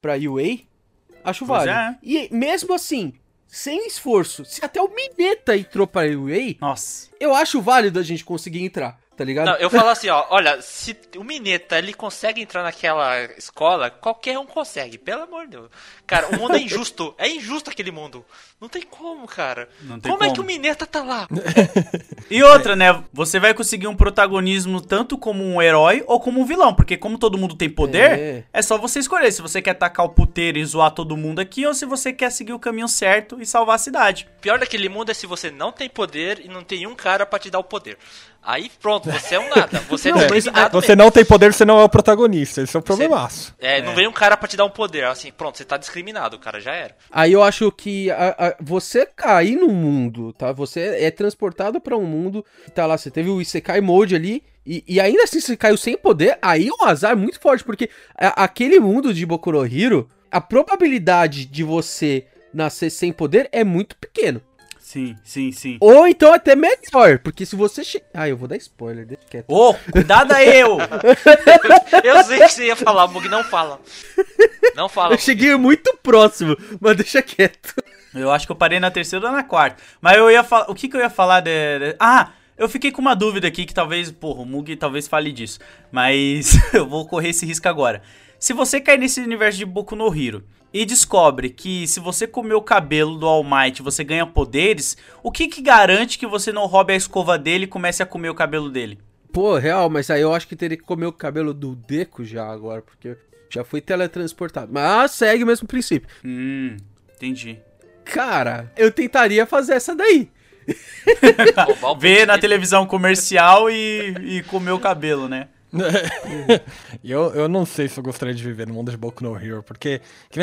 Speaker 3: pra UA, acho
Speaker 5: Pois
Speaker 3: válido.
Speaker 5: é.
Speaker 3: E mesmo assim, sem esforço, se até o Mineta entrou pra UA,
Speaker 5: Nossa.
Speaker 3: eu acho válido a gente conseguir entrar, tá ligado?
Speaker 4: Não, eu falo assim, ó, olha, se o Mineta ele consegue entrar naquela escola, qualquer um consegue, pelo amor de Deus. Cara, o mundo é injusto, é injusto aquele mundo. Não tem como, cara.
Speaker 5: Não tem
Speaker 4: como, é
Speaker 5: como.
Speaker 4: que o Mineta tá lá? [laughs]
Speaker 5: E outra, né? Você vai conseguir um protagonismo tanto como um herói ou como um vilão. Porque como todo mundo tem poder,
Speaker 3: É.
Speaker 5: é, só você escolher se você quer tacar o puteiro e zoar todo mundo aqui ou se você quer seguir o caminho certo e salvar a cidade.
Speaker 4: O pior daquele mundo é se você não tem poder e não tem um cara pra te dar o poder. Aí pronto, você é um nada. [laughs] Você é
Speaker 3: Não, mas
Speaker 4: discriminado
Speaker 2: Você
Speaker 4: mesmo.
Speaker 2: não tem poder, você não é o protagonista. Esse é o problemaço.
Speaker 4: É, não vem um cara pra te dar um poder. Assim, pronto, você tá discriminado, o cara já era.
Speaker 3: Aí eu acho que a- a- você cair no mundo, tá? Você é transportado pra um mundo, tá lá, você teve o Isekai Mode ali, e, e ainda assim você caiu sem poder, aí é um azar muito forte, porque a- aquele mundo de Boku no Hero, a probabilidade de você nascer sem poder é muito pequeno.
Speaker 5: Sim, sim, sim.
Speaker 3: Ou então até melhor, porque se você... Che... Ah, eu vou dar spoiler, deixa quieto.
Speaker 5: Ô, cuidado aí, eu! [laughs]
Speaker 4: Eu sei que você ia falar, Mug, não fala. Não fala.
Speaker 3: Eu
Speaker 4: Mug.
Speaker 3: cheguei muito próximo, mas deixa quieto.
Speaker 5: Eu acho que eu parei na terceira ou na quarta. Mas eu ia falar. O que, que eu ia falar de. de- Ah! Eu fiquei com uma dúvida aqui que talvez, porra, o Mug talvez fale disso. Mas [laughs] eu vou correr esse risco agora. Se você cair nesse universo de Boku no Hero e descobre que se você comer o cabelo do All Might você ganha poderes, o que que garante que você não roube a escova dele e comece a comer o cabelo dele?
Speaker 3: Pô, real, mas aí eu acho que teria que comer o cabelo do Deco já agora, porque já fui teletransportado. Mas segue o mesmo princípio.
Speaker 5: Hum, entendi.
Speaker 3: Cara, eu tentaria fazer essa daí. [laughs]
Speaker 5: Ver na televisão comercial e, e comer o cabelo, né?
Speaker 2: Eu, eu não sei se eu gostaria de viver no mundo de Boku no Hero, porque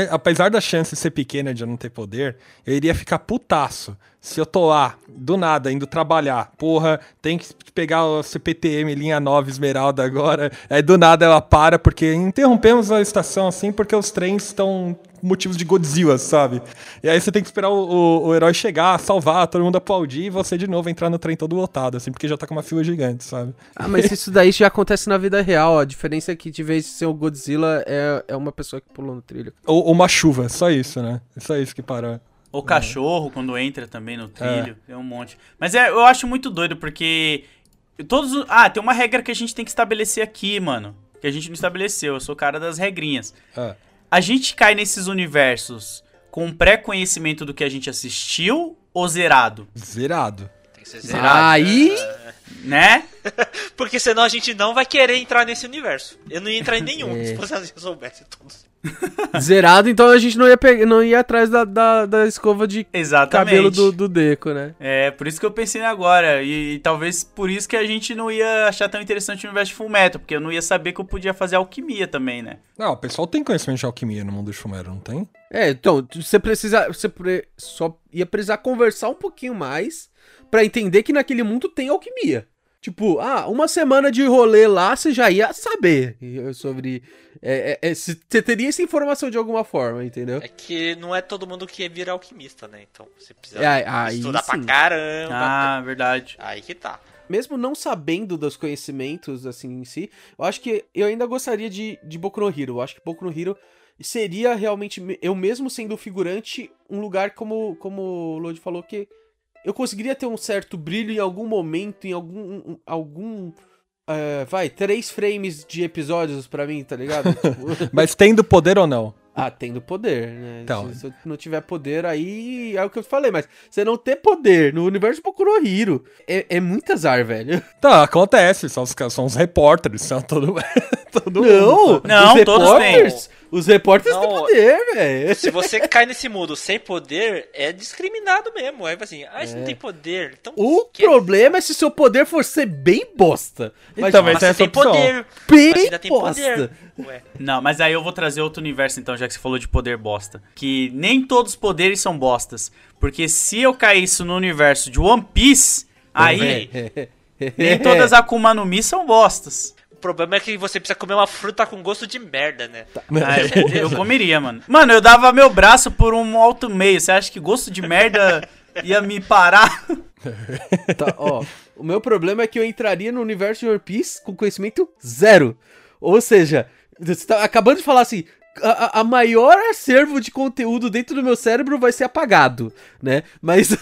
Speaker 2: apesar da chance ser pequena de eu não ter poder, eu iria ficar putaço se eu tô lá, do nada, indo trabalhar. Porra, tem que pegar o CPTM linha 9 Esmeralda agora. Aí do nada ela para, porque interrompemos a estação assim, porque os trens estão motivos de Godzilla, sabe? E aí você tem que esperar o, o- o herói chegar, salvar, todo mundo aplaudir e você de novo entrar no trem todo lotado, assim, porque já tá com uma fila gigante, sabe?
Speaker 3: Ah, mas isso daí já acontece na vida real. A diferença é que, de vez de ser o Godzilla, é, é uma pessoa que pulou no trilho.
Speaker 2: Ou, ou uma chuva, só isso, né? Só isso que parou.
Speaker 5: O cachorro, quando entra também no trilho, tem um monte. Mas é, eu acho muito doido, porque todos. os- Ah, tem uma regra que a gente tem que estabelecer aqui, mano. Que a gente não estabeleceu. Eu sou o cara das regrinhas.
Speaker 2: Ah,
Speaker 5: A gente cai nesses universos com pré-conhecimento do que a gente assistiu ou zerado?
Speaker 2: zerado.
Speaker 4: Tem que ser zerado.
Speaker 3: Aí,
Speaker 5: Né? [laughs]
Speaker 4: Porque senão a gente não vai querer entrar nesse universo. Eu não ia entrar em nenhum,
Speaker 3: É. [laughs]
Speaker 4: se você soubesse todos. [laughs]
Speaker 3: zerado, então a gente não ia, pegar, não ia atrás da, da, da escova de
Speaker 5: Exatamente.
Speaker 3: cabelo do, do Deco, né?
Speaker 5: É, por isso que eu pensei agora. E, e talvez por isso que a gente não ia achar tão interessante o universo de Fullmetal, porque eu não ia saber que eu podia fazer alquimia também, né?
Speaker 2: Não, o pessoal tem conhecimento de alquimia no mundo de Fumero, não tem?
Speaker 3: É, então, você precisa. Você pre- só ia precisar conversar um pouquinho mais pra entender que naquele mundo tem alquimia. Tipo, ah, uma semana de rolê lá, você já ia saber sobre. é, é, é, se- Você teria essa informação de alguma forma, entendeu?
Speaker 4: É que não é todo mundo que vira alquimista, né? Então você precisa
Speaker 3: É, aí
Speaker 4: estudar pra
Speaker 3: sim.
Speaker 4: caramba.
Speaker 5: Ah, verdade.
Speaker 4: Aí que tá.
Speaker 3: Mesmo não sabendo dos conhecimentos, assim, em si, eu acho que eu ainda gostaria de, de Boku no Hero. Eu acho que Boku no Hero seria realmente, me- eu mesmo sendo figurante, um lugar como, como o Lodi falou, que eu conseguiria ter um certo brilho em algum momento, em algum. um- algum é, vai, três frames de episódios pra mim, tá ligado? [laughs] Tipo, [laughs]
Speaker 2: Mas tendo poder ou não?
Speaker 3: ah, tendo poder, né?
Speaker 2: Então.
Speaker 3: Se, se eu não tiver poder, aí é o que eu falei, mas você não ter poder no universo de Boku no Hero é, é muito azar, velho. [laughs]
Speaker 2: Tá, acontece, são os, são os repórteres, são todo, todo
Speaker 3: Não,
Speaker 2: mundo.
Speaker 5: Não,
Speaker 3: os
Speaker 5: todos
Speaker 3: repórteres, os repórteres têm
Speaker 4: Não.
Speaker 3: poder, velho.
Speaker 4: Se você [laughs] cai nesse mundo sem poder, é discriminado mesmo. Aí assim, ah, você não tem poder. Então,
Speaker 3: O
Speaker 4: que-
Speaker 3: problema é se seu poder for ser bem bosta. Mas
Speaker 2: Então, mas
Speaker 4: Mas
Speaker 2: essa
Speaker 4: tem
Speaker 2: opção.
Speaker 4: poder.
Speaker 3: bem
Speaker 4: Mas ainda tem
Speaker 3: bosta.
Speaker 4: poder. Ué.
Speaker 5: Não, mas aí eu vou trazer outro universo então, já que você falou de poder bosta. Que nem todos os poderes são bostas. Porque se eu caísse no universo de One Piece, aí [laughs] nem todas as Akuma no Mi são bostas.
Speaker 4: O problema é que você precisa comer uma fruta com gosto de merda, né?
Speaker 5: Ah, eu, eu [laughs] comeria, mano. Mano, eu dava meu braço por um alto meio. Você acha que gosto de merda [laughs] ia me parar? [laughs]
Speaker 3: Tá, ó, o meu problema é que eu entraria no universo de One Piece com conhecimento zero. Ou seja, você tá acabando de falar assim. A, a- a maior acervo de conteúdo dentro do meu cérebro vai ser apagado, né? Mas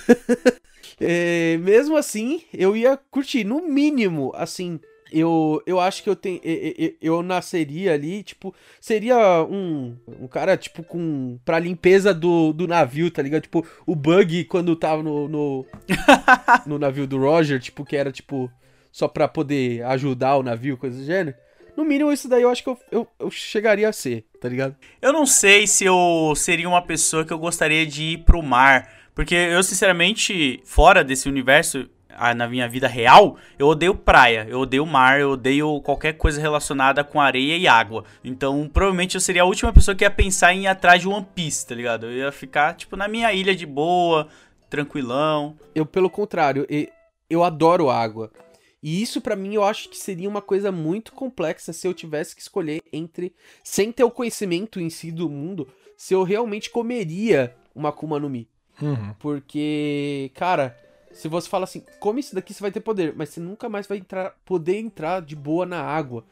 Speaker 3: é, mesmo assim, eu ia curtir. No mínimo, assim, eu, eu acho que eu tenho. Eu, eu- eu nasceria ali, tipo, seria um, um cara, tipo, com. pra limpeza do, do navio, tá ligado? Tipo, o Bug quando tava no, no, [laughs] no navio do Roger, tipo, que era, tipo, só pra poder ajudar o navio, coisa do gênero. No mínimo, isso daí eu acho que eu, eu, eu chegaria a ser, tá ligado?
Speaker 5: Eu não sei se eu seria uma pessoa que eu gostaria de ir pro mar. Porque eu, sinceramente, fora desse universo, na minha vida real, eu odeio praia, eu odeio mar, eu odeio qualquer coisa relacionada com areia e água. Então, provavelmente eu seria a última pessoa que ia pensar em ir atrás de One Piece, tá ligado? Eu ia ficar, tipo, na minha ilha de boa, tranquilão.
Speaker 3: Eu, pelo contrário, e- eu adoro água. E isso pra mim eu acho que seria uma coisa muito complexa se eu tivesse que escolher entre, sem ter o conhecimento em si do mundo, se eu realmente comeria uma Akuma no Mi.
Speaker 2: Uhum.
Speaker 3: Porque, cara, se você fala assim, come isso daqui, você vai ter poder, mas você nunca mais vai entrar, poder entrar de boa na água.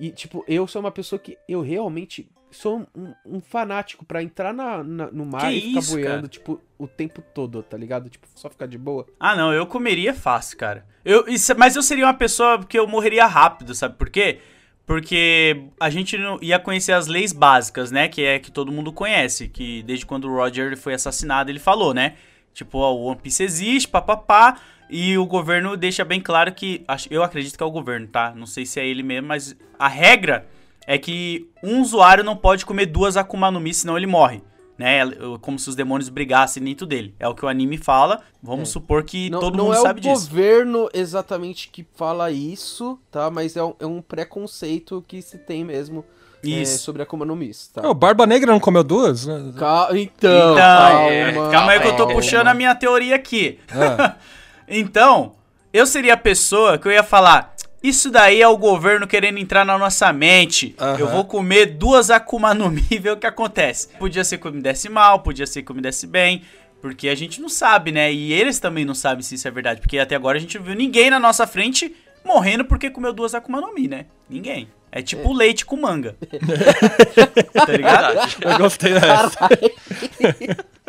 Speaker 3: E, tipo, eu sou uma pessoa que eu realmente sou um, um fanático pra entrar na, na- no mar
Speaker 5: Que
Speaker 3: e ficar
Speaker 5: isso,
Speaker 3: boiando,
Speaker 5: cara?
Speaker 3: tipo, o tempo todo, tá ligado? Tipo, só ficar de boa.
Speaker 5: Ah, não, eu comeria fácil, cara. Eu, isso- mas eu seria uma pessoa que eu morreria rápido, sabe por quê? Porque a gente não ia conhecer as leis básicas, né? Que é que todo mundo conhece. Que desde quando o Roger foi assassinado, ele falou, né? Tipo, ó, o One Piece existe, papapá. E o governo deixa bem claro que. acho- Eu acredito que é o governo, tá? Não sei se é ele mesmo, mas a regra é que um usuário não pode comer duas Akuma no Mi, senão ele morre. Né? Como se os demônios brigassem dentro dele. É o que o anime fala. Vamos
Speaker 3: É.
Speaker 5: supor que
Speaker 3: Não,
Speaker 5: todo
Speaker 3: não
Speaker 5: mundo
Speaker 3: é
Speaker 5: sabe
Speaker 3: o
Speaker 5: disso.
Speaker 3: governo exatamente que fala isso, tá? Mas é um, é um preconceito que se tem mesmo é,
Speaker 5: Isso.
Speaker 3: sobre a Akuma no Mi, tá?
Speaker 2: O Barba Negra não comeu duas? né?
Speaker 3: Ca- Então,
Speaker 5: Então,
Speaker 3: calma,
Speaker 4: é,
Speaker 5: calma aí que eu tô
Speaker 3: calma.
Speaker 5: puxando a minha teoria aqui.
Speaker 2: Ah, [laughs]
Speaker 5: Então, eu seria a pessoa que eu ia falar. Isso daí é o governo querendo entrar na nossa mente.
Speaker 2: Aham.
Speaker 5: Eu vou comer duas Akuma no Mi e ver o que acontece. Podia ser que eu me desse mal, podia ser que eu me desse bem. Porque a gente não sabe, né? E eles também não sabem se isso é verdade. Porque até agora a gente não viu ninguém na nossa frente morrendo porque comeu duas Akuma no Mi, né? Ninguém. É tipo leite com manga. [laughs] tá ligado?
Speaker 2: Eu gostei dessa.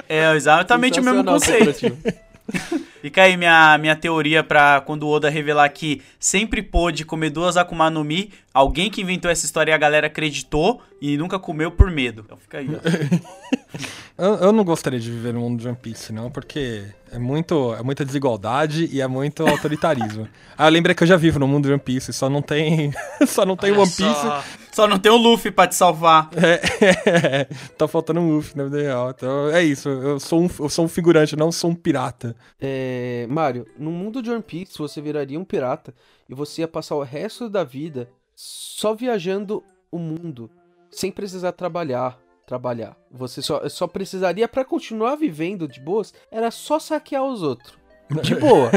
Speaker 5: É exatamente o mesmo conceito.
Speaker 3: comparativo. [laughs]
Speaker 5: Fica aí minha, minha teoria pra quando o Oda revelar que sempre pôde comer duas Akuma no Mi, alguém que inventou essa história e a galera acreditou e nunca comeu por medo. Então fica aí, ó. [laughs] [laughs]
Speaker 2: Eu, eu não gostaria de viver no mundo de One Piece, não, porque é, muito, é muita desigualdade e é muito autoritarismo. [laughs] ah, eu lembrei que eu já vivo no mundo de One Piece, só não tem. [laughs] só não tem
Speaker 4: Olha
Speaker 2: One Piece.
Speaker 4: só.
Speaker 5: Só não tem o Luffy pra te salvar.
Speaker 2: É, tá faltando um Luffy na vida real. Então é isso, eu sou um, eu sou um figurante, não sou um pirata.
Speaker 3: É, Mário, no mundo de One Piece você viraria um pirata e você ia passar o resto da vida só viajando o mundo, sem precisar trabalhar. Trabalhar. Você só, só precisaria pra continuar vivendo de boas, era só saquear os outros. De [laughs] boa.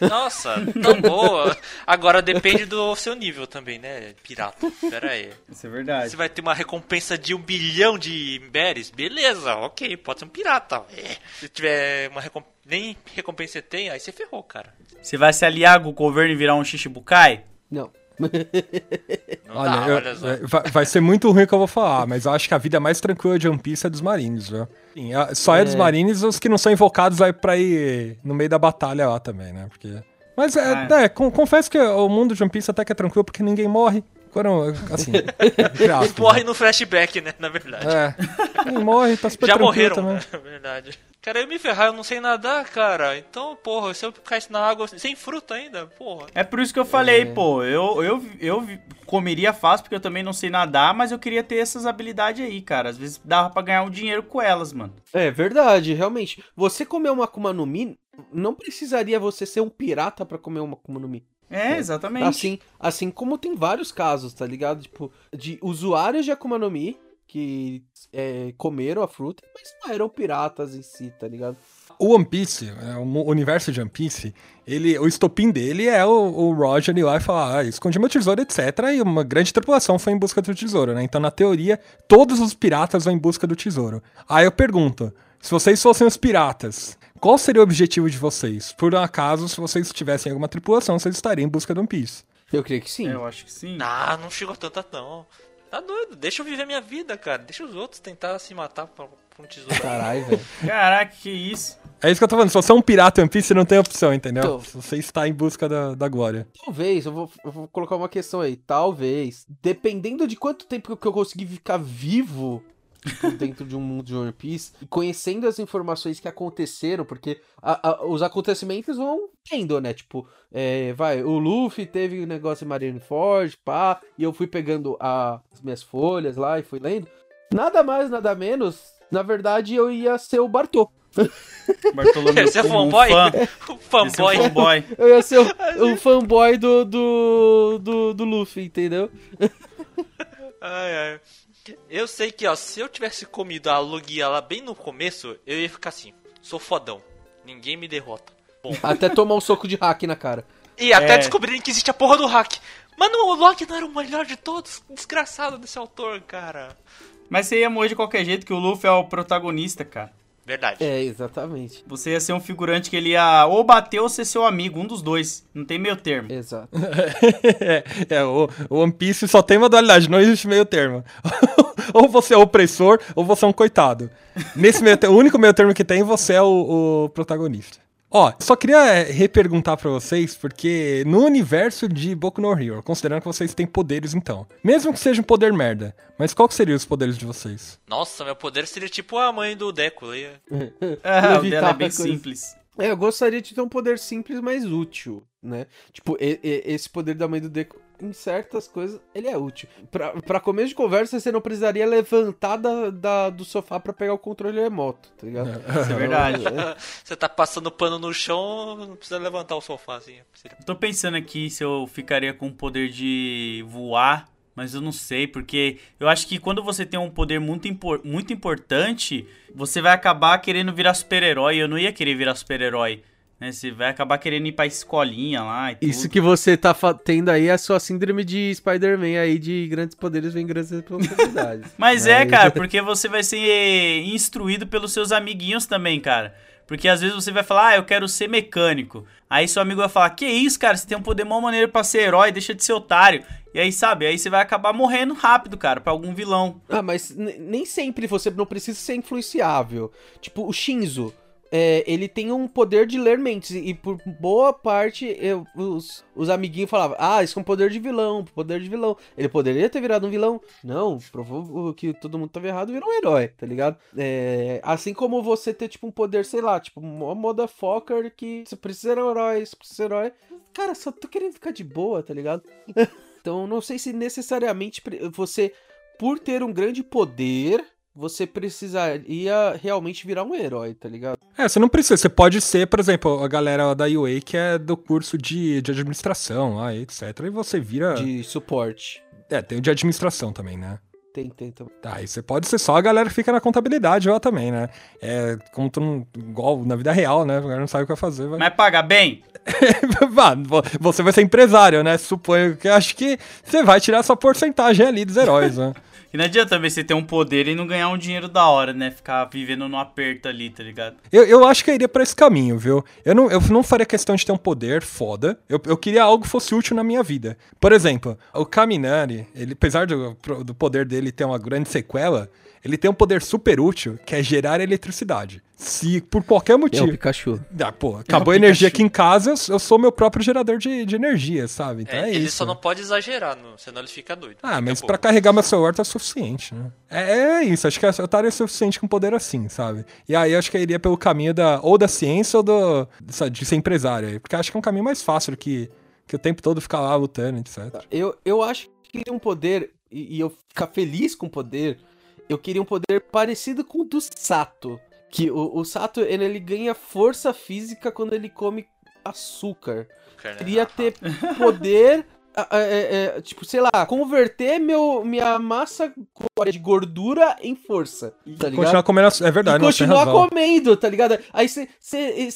Speaker 4: Nossa, tão boa. Agora depende do seu nível também, né, pirata? Pera aí.
Speaker 5: Isso é verdade.
Speaker 4: Você vai ter uma recompensa de um bilhão de berries? Beleza, ok, pode ser um pirata. É. Se tiver uma recompensa. Nem recompensa você tem, aí você ferrou, cara.
Speaker 5: Você vai se aliar com o governo e virar um Shichibukai?
Speaker 3: Não.
Speaker 4: Não
Speaker 2: Olha,
Speaker 4: dá,
Speaker 2: eu-
Speaker 4: olha só.
Speaker 2: é, vai, vai ser muito ruim o que eu vou falar, mas eu acho que a vida mais tranquila de One Piece é dos Marines, viu? Sim, a- só é, dos
Speaker 3: É.
Speaker 2: Marines os que não são invocados aí pra ir no meio da batalha lá também, né? Porque... Mas é,
Speaker 5: Ah,
Speaker 2: é, con- confesso que o mundo de One Piece até que é tranquilo porque ninguém morre. Quando, assim, [laughs] aspas,
Speaker 4: Morre no flashback, né, na verdade.
Speaker 2: É, [laughs] ninguém morre, tá super
Speaker 4: Já morreram,
Speaker 2: também.
Speaker 4: né, [laughs] na verdade. Cara, eu me ferrar, eu não sei nadar, cara. Então, porra, se eu caísse na água sem fruta ainda, porra.
Speaker 5: É por isso que eu falei,
Speaker 3: É.
Speaker 5: pô, eu, eu, eu comeria fácil porque eu também não sei nadar, mas eu queria ter essas habilidades aí, cara. Às vezes dava pra ganhar um dinheiro com elas, mano.
Speaker 3: É verdade, realmente. Você comer uma Akuma no Mi, não precisaria você ser um pirata pra comer uma Akuma no Mi.
Speaker 5: É, exatamente.
Speaker 3: Assim, assim como tem vários casos, tá ligado? Tipo, de usuários de Akuma no Mi que é, comeram a fruta, mas não eram piratas em si, tá ligado?
Speaker 2: O One Piece, é, o universo de One Piece, ele, o estopim dele é o, o Roger ir lá e falar, ah, escondi meu tesouro, etc. E uma grande tripulação foi em busca do tesouro, né? Então, na teoria, todos os piratas vão em busca do tesouro. Aí eu pergunto, se vocês fossem os piratas, qual seria o objetivo de vocês? Por um acaso, se vocês tivessem alguma tripulação, vocês estariam em busca do One Piece.
Speaker 3: Eu creio que sim.
Speaker 5: É, eu acho que sim.
Speaker 4: Ah, não chegou tanto não. Tá doido, deixa eu viver minha vida, cara. Deixa os outros tentar se matar por, por um tesouro.
Speaker 3: Caralho, velho.
Speaker 5: Caraca, que isso.
Speaker 2: É isso que eu tô falando, se você é um pirata One Piece, você não tem opção, entendeu? Se Você está em busca da, da glória.
Speaker 3: Talvez, eu vou, eu vou colocar uma questão aí. Talvez, dependendo de quanto tempo que eu conseguir ficar vivo tipo, dentro de um mundo de One Piece, e conhecendo as informações que aconteceram, porque a- a- os acontecimentos vão tendo, né? Tipo, é, vai, o Luffy teve um negócio em Marineford, pá, e eu fui pegando a- as minhas folhas lá e fui lendo. Nada mais, nada menos, na verdade eu ia ser o Bartô.
Speaker 5: Bartolomeu
Speaker 4: Esse é
Speaker 5: como um
Speaker 4: fanboy?
Speaker 5: fã. [laughs] É um
Speaker 4: fanboy.
Speaker 5: fanboy. [laughs]
Speaker 3: Eu ia ser o, o fanboy do, do, do, do Luffy, entendeu?
Speaker 4: Ai, ai. Eu sei que, ó, se eu tivesse comido a logia lá bem no começo, eu ia ficar assim, sou fodão. Ninguém me derrota. Bom. [laughs]
Speaker 3: Até tomar um soco de hack na cara.
Speaker 4: E até
Speaker 5: É.
Speaker 4: descobrirem que existe a porra do hack. Mano, o Loki não era o melhor de todos. Desgraçado desse autor, cara.
Speaker 5: Mas você ia morrer de qualquer jeito, que o Luffy é o protagonista, cara.
Speaker 4: Verdade.
Speaker 3: É, exatamente.
Speaker 5: Você ia ser um figurante que ele ia ou bater ou ser seu amigo, um dos dois. Não tem meio termo.
Speaker 3: Exato. [laughs]
Speaker 2: é, é, o, o One Piece só tem uma dualidade, não existe meio termo. [laughs] ou você é opressor, ou você é um coitado. Nesse meio te- o único meio termo que tem, você é o, o protagonista. Ó, só queria é, reperguntar pra vocês, porque no universo de Boku no Hero, considerando que vocês têm poderes então, mesmo que seja um poder merda, mas qual que seriam os poderes de vocês?
Speaker 4: Nossa, meu poder seria tipo a mãe do Deco. aí. [laughs]
Speaker 5: Ah, o dela é bem
Speaker 3: coisa.
Speaker 5: simples.
Speaker 3: É, eu gostaria de ter um poder simples, mas útil, né? Tipo, e- e- esse poder da mãe do Deco, em certas coisas, ele é útil. Pra, pra começo de conversa, você não precisaria levantar da, da- do sofá pra pegar o controle remoto, tá ligado? [laughs]
Speaker 5: Isso é verdade.
Speaker 4: Você tá passando pano no chão, não precisa levantar o sofá assim.
Speaker 5: Tô pensando aqui se eu ficaria com o poder de voar, mas eu não sei, porque eu acho que quando você tem um poder muito, impor- muito importante, você vai acabar querendo virar super-herói. Eu não ia querer virar super-herói. Né? Você vai acabar querendo ir pra escolinha lá e tudo.
Speaker 3: Isso que você tá tendo aí é a sua síndrome de Spider-Man aí, de grandes poderes vem grandes responsabilidades. [laughs]
Speaker 5: Mas é, cara, porque você vai ser instruído pelos seus amiguinhos também, cara. Porque às vezes você vai falar, ah, eu quero ser mecânico. Aí seu amigo vai falar, que isso, cara, você tem um poder mó maneiro pra ser herói, deixa de ser otário. E aí, sabe, aí você vai acabar morrendo rápido, cara, pra algum vilão.
Speaker 3: Ah, mas nem sempre você não precisa ser influenciável. Tipo, o Shinzo, é, ele tem um poder de ler mentes. E por boa parte, eu- os, os amiguinhos falavam: Ah, isso é um poder de vilão, poder de vilão. Ele poderia ter virado um vilão? Não, provou que todo mundo tava errado, virou um herói, tá ligado? É, assim como você ter, tipo, um poder, sei lá, tipo, uma motherfucker que você precisa ser herói, você precisa ser herói. Cara, só tô querendo ficar de boa, tá ligado? [laughs] então, não sei se necessariamente você por ter um grande poder, você precisaria realmente virar um herói, tá ligado?
Speaker 2: É, você não precisa, você pode ser, por exemplo, a galera da UA que é do curso de, de administração lá, etc. E você vira.
Speaker 3: De suporte.
Speaker 2: É, tem o de administração também, né?
Speaker 3: Tem, tem também.
Speaker 2: Tá, e você pode ser só a galera que fica na contabilidade lá também, né? É, como tu não. Igual na vida real, né? O cara não sabe o que vai fazer. Vai...
Speaker 5: Mas paga bem? [laughs]
Speaker 2: Você vai ser empresário, né? Suponho que acho que você vai tirar sua porcentagem ali dos heróis, né? [laughs]
Speaker 5: E não adianta também você ter um poder e não ganhar um dinheiro da hora, né? Ficar vivendo no aperto ali, tá ligado?
Speaker 2: Eu, eu acho que eu iria pra esse caminho, viu? Eu não, eu não faria questão de ter um poder foda. Eu, eu queria algo que fosse útil na minha vida. Por exemplo, o Kaminari, ele, apesar do, do poder dele ter uma grande sequela, ele tem um poder super útil, que é gerar eletricidade. Se por qualquer
Speaker 3: É o
Speaker 2: motivo.
Speaker 3: Pikachu.
Speaker 2: Ah, pô, acabou a energia aqui em casa, eu, sou meu próprio gerador de, de energia, sabe? Então é,
Speaker 4: É, ele
Speaker 2: isso.
Speaker 4: só não pode exagerar, não, senão ele fica doido.
Speaker 2: Ah,
Speaker 4: Fica
Speaker 2: mas pra carregar meu celular tá suficiente, né? É, é isso, acho que eu estaria suficiente com poder assim, sabe? E aí eu acho que eu iria pelo caminho da ou da ciência ou do, de ser empresário aí, porque eu acho que é um caminho mais fácil do que, que o tempo todo ficar lá lutando, etc.
Speaker 3: Eu, eu acho que tem um poder, e, e eu ficar feliz com o poder, eu queria um poder parecido com o do Sato. Que o, o Sato, ele, ele ganha força física quando ele come açúcar.
Speaker 4: Cara, né?
Speaker 3: Queria ter [laughs] poder, a- a- é, é, tipo, sei lá, converter meu, minha massa de gordura em força, tá ligado?
Speaker 2: Continuar comendo, é verdade,
Speaker 3: e
Speaker 2: não,
Speaker 3: continuar comendo, tá ligado? Aí você.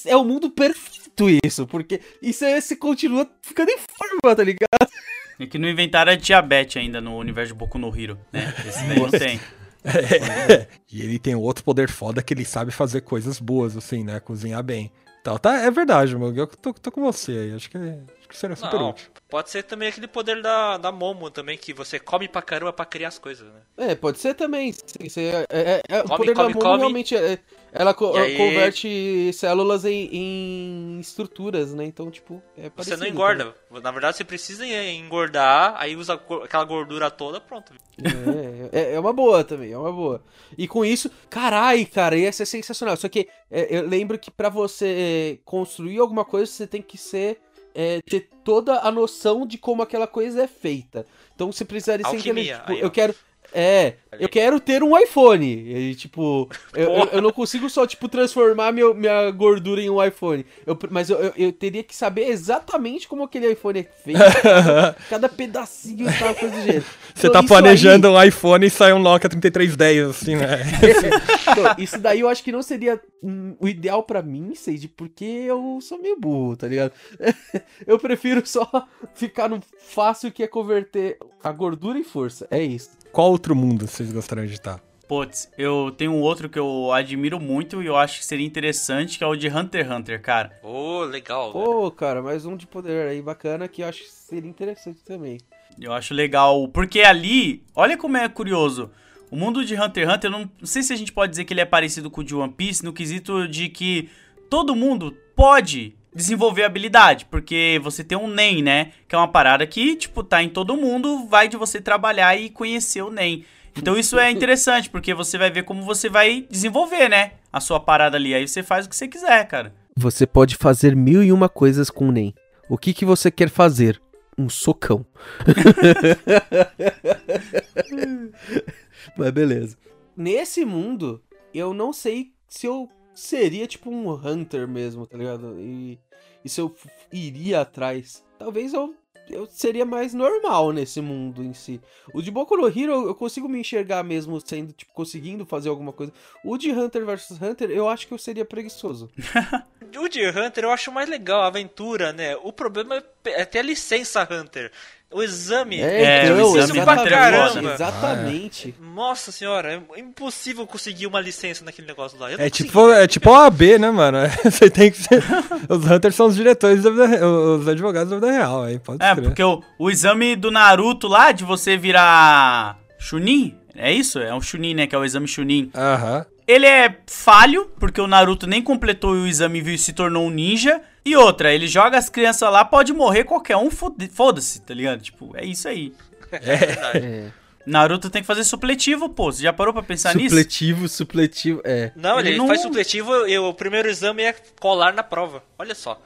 Speaker 3: É o mundo perfeito isso, porque isso aí você continua ficando em forma, tá ligado?
Speaker 5: É que não inventaram a diabetes ainda no universo de Boku no Hero, né? Esse daí não tem. [laughs]
Speaker 2: E ele tem outro poder foda que ele sabe fazer coisas boas, assim, né? Cozinhar bem. Então, tá, é verdade, meu. Eu tô, tô com você aí. Acho que, acho que seria super
Speaker 4: Não,
Speaker 2: útil.
Speaker 4: pode ser também aquele poder da, da Momo também, que você come pra caramba pra criar as coisas, né?
Speaker 3: É, pode ser também. Sim, sim, é, é- é- o
Speaker 4: Come,
Speaker 3: poder
Speaker 4: come,
Speaker 3: da Momo
Speaker 4: come.
Speaker 3: realmente é, ela co-
Speaker 4: aí-
Speaker 3: converte células em, em estruturas, né? Então, tipo, é
Speaker 4: Você não engorda. Na verdade, você precisa engordar, aí usa aquela gordura toda, pronto.
Speaker 3: também. É, é, é uma boa também, é uma boa. E com isso, carai, cara, ia ser sensacional. Só que é, eu lembro que pra você construir alguma coisa, você tem que ser. É, ter toda a noção de como aquela coisa é feita. Então você precisaria ser inteligente. Tipo, eu quero. É, eu quero ter um iPhone. E, tipo, eu, eu, eu não consigo só, tipo, transformar meu, minha gordura em um iPhone. Eu, mas eu, eu, teria que saber exatamente como aquele iPhone é feito. [laughs] cada, pedacinho e tal, coisa do gênero.
Speaker 2: Você
Speaker 3: Então,
Speaker 2: tá planejando um iPhone e sai um Nokia 3310, assim, né? [laughs]
Speaker 3: Então, isso daí eu acho que não seria hum, o ideal pra mim, Sage, porque eu sou meio burro, tá ligado? [laughs] eu prefiro só ficar no fácil que é converter a gordura em força. É isso.
Speaker 2: Qual outro mundo vocês gostariam de estar?
Speaker 5: Putz, eu tenho um outro que eu admiro muito e eu acho que seria interessante, que é o de Hunter x Hunter, cara.
Speaker 4: Ô, legal. velho.
Speaker 3: Pô, cara, mais um de poder aí bacana que eu acho que seria interessante também.
Speaker 5: Eu acho legal, porque ali, olha como é curioso. O mundo de Hunter x Hunter, eu não, não sei se a gente pode dizer que ele é parecido com o de One Piece, no quesito de que todo mundo pode desenvolver habilidade, porque você tem um NEM, né? Que é uma parada que, tipo, tá em todo mundo, vai de você trabalhar e conhecer o NEM. Então isso é interessante, porque você vai ver como você vai desenvolver, né? A sua parada ali. Aí você faz o que você quiser, cara.
Speaker 3: Você pode fazer mil e uma coisas com o NEM. O que, que você quer fazer? Um socão. [laughs] Mas beleza. Nesse mundo, eu não sei se eu seria tipo um Hunter mesmo, tá ligado? E, e se eu iria atrás. Talvez eu, eu seria mais normal nesse mundo em si. O de Boku no Hero eu consigo me enxergar mesmo sendo, tipo, conseguindo fazer alguma coisa. O de Hunter vs Hunter eu acho que eu seria preguiçoso. [laughs]
Speaker 4: O de Hunter eu acho mais legal, a aventura, né? O problema é- é ter a licença Hunter. O exame
Speaker 5: É,
Speaker 3: então,
Speaker 5: o exame
Speaker 4: pra
Speaker 3: exatamente,
Speaker 4: caramba.
Speaker 3: Exatamente.
Speaker 4: Nossa senhora, é impossível conseguir uma licença naquele negócio lá.
Speaker 2: É tipo, é tipo a AB, né, mano? [laughs] Você tem que ser. Os Hunters são os diretores da vida os advogados da vida real, aí pode
Speaker 5: É,
Speaker 2: crer.
Speaker 5: porque o, o exame do Naruto lá, de você virar Chunin, é isso? É um Chunin, né? Que é o exame Chunin.
Speaker 2: Aham.
Speaker 5: Ele é falho, porque o Naruto nem completou o exame e se tornou um ninja. E outra, ele joga as crianças lá, pode morrer qualquer um, foda-se, tá ligado? Tipo, é isso aí. [laughs]
Speaker 4: É verdade.
Speaker 3: É.
Speaker 5: Naruto tem que fazer supletivo, pô. Você já parou pra pensar nisso?
Speaker 3: Supletivo, supletivo. É.
Speaker 4: Não, ele,
Speaker 5: Ele não-
Speaker 4: faz supletivo e o primeiro exame é colar na prova. Olha só.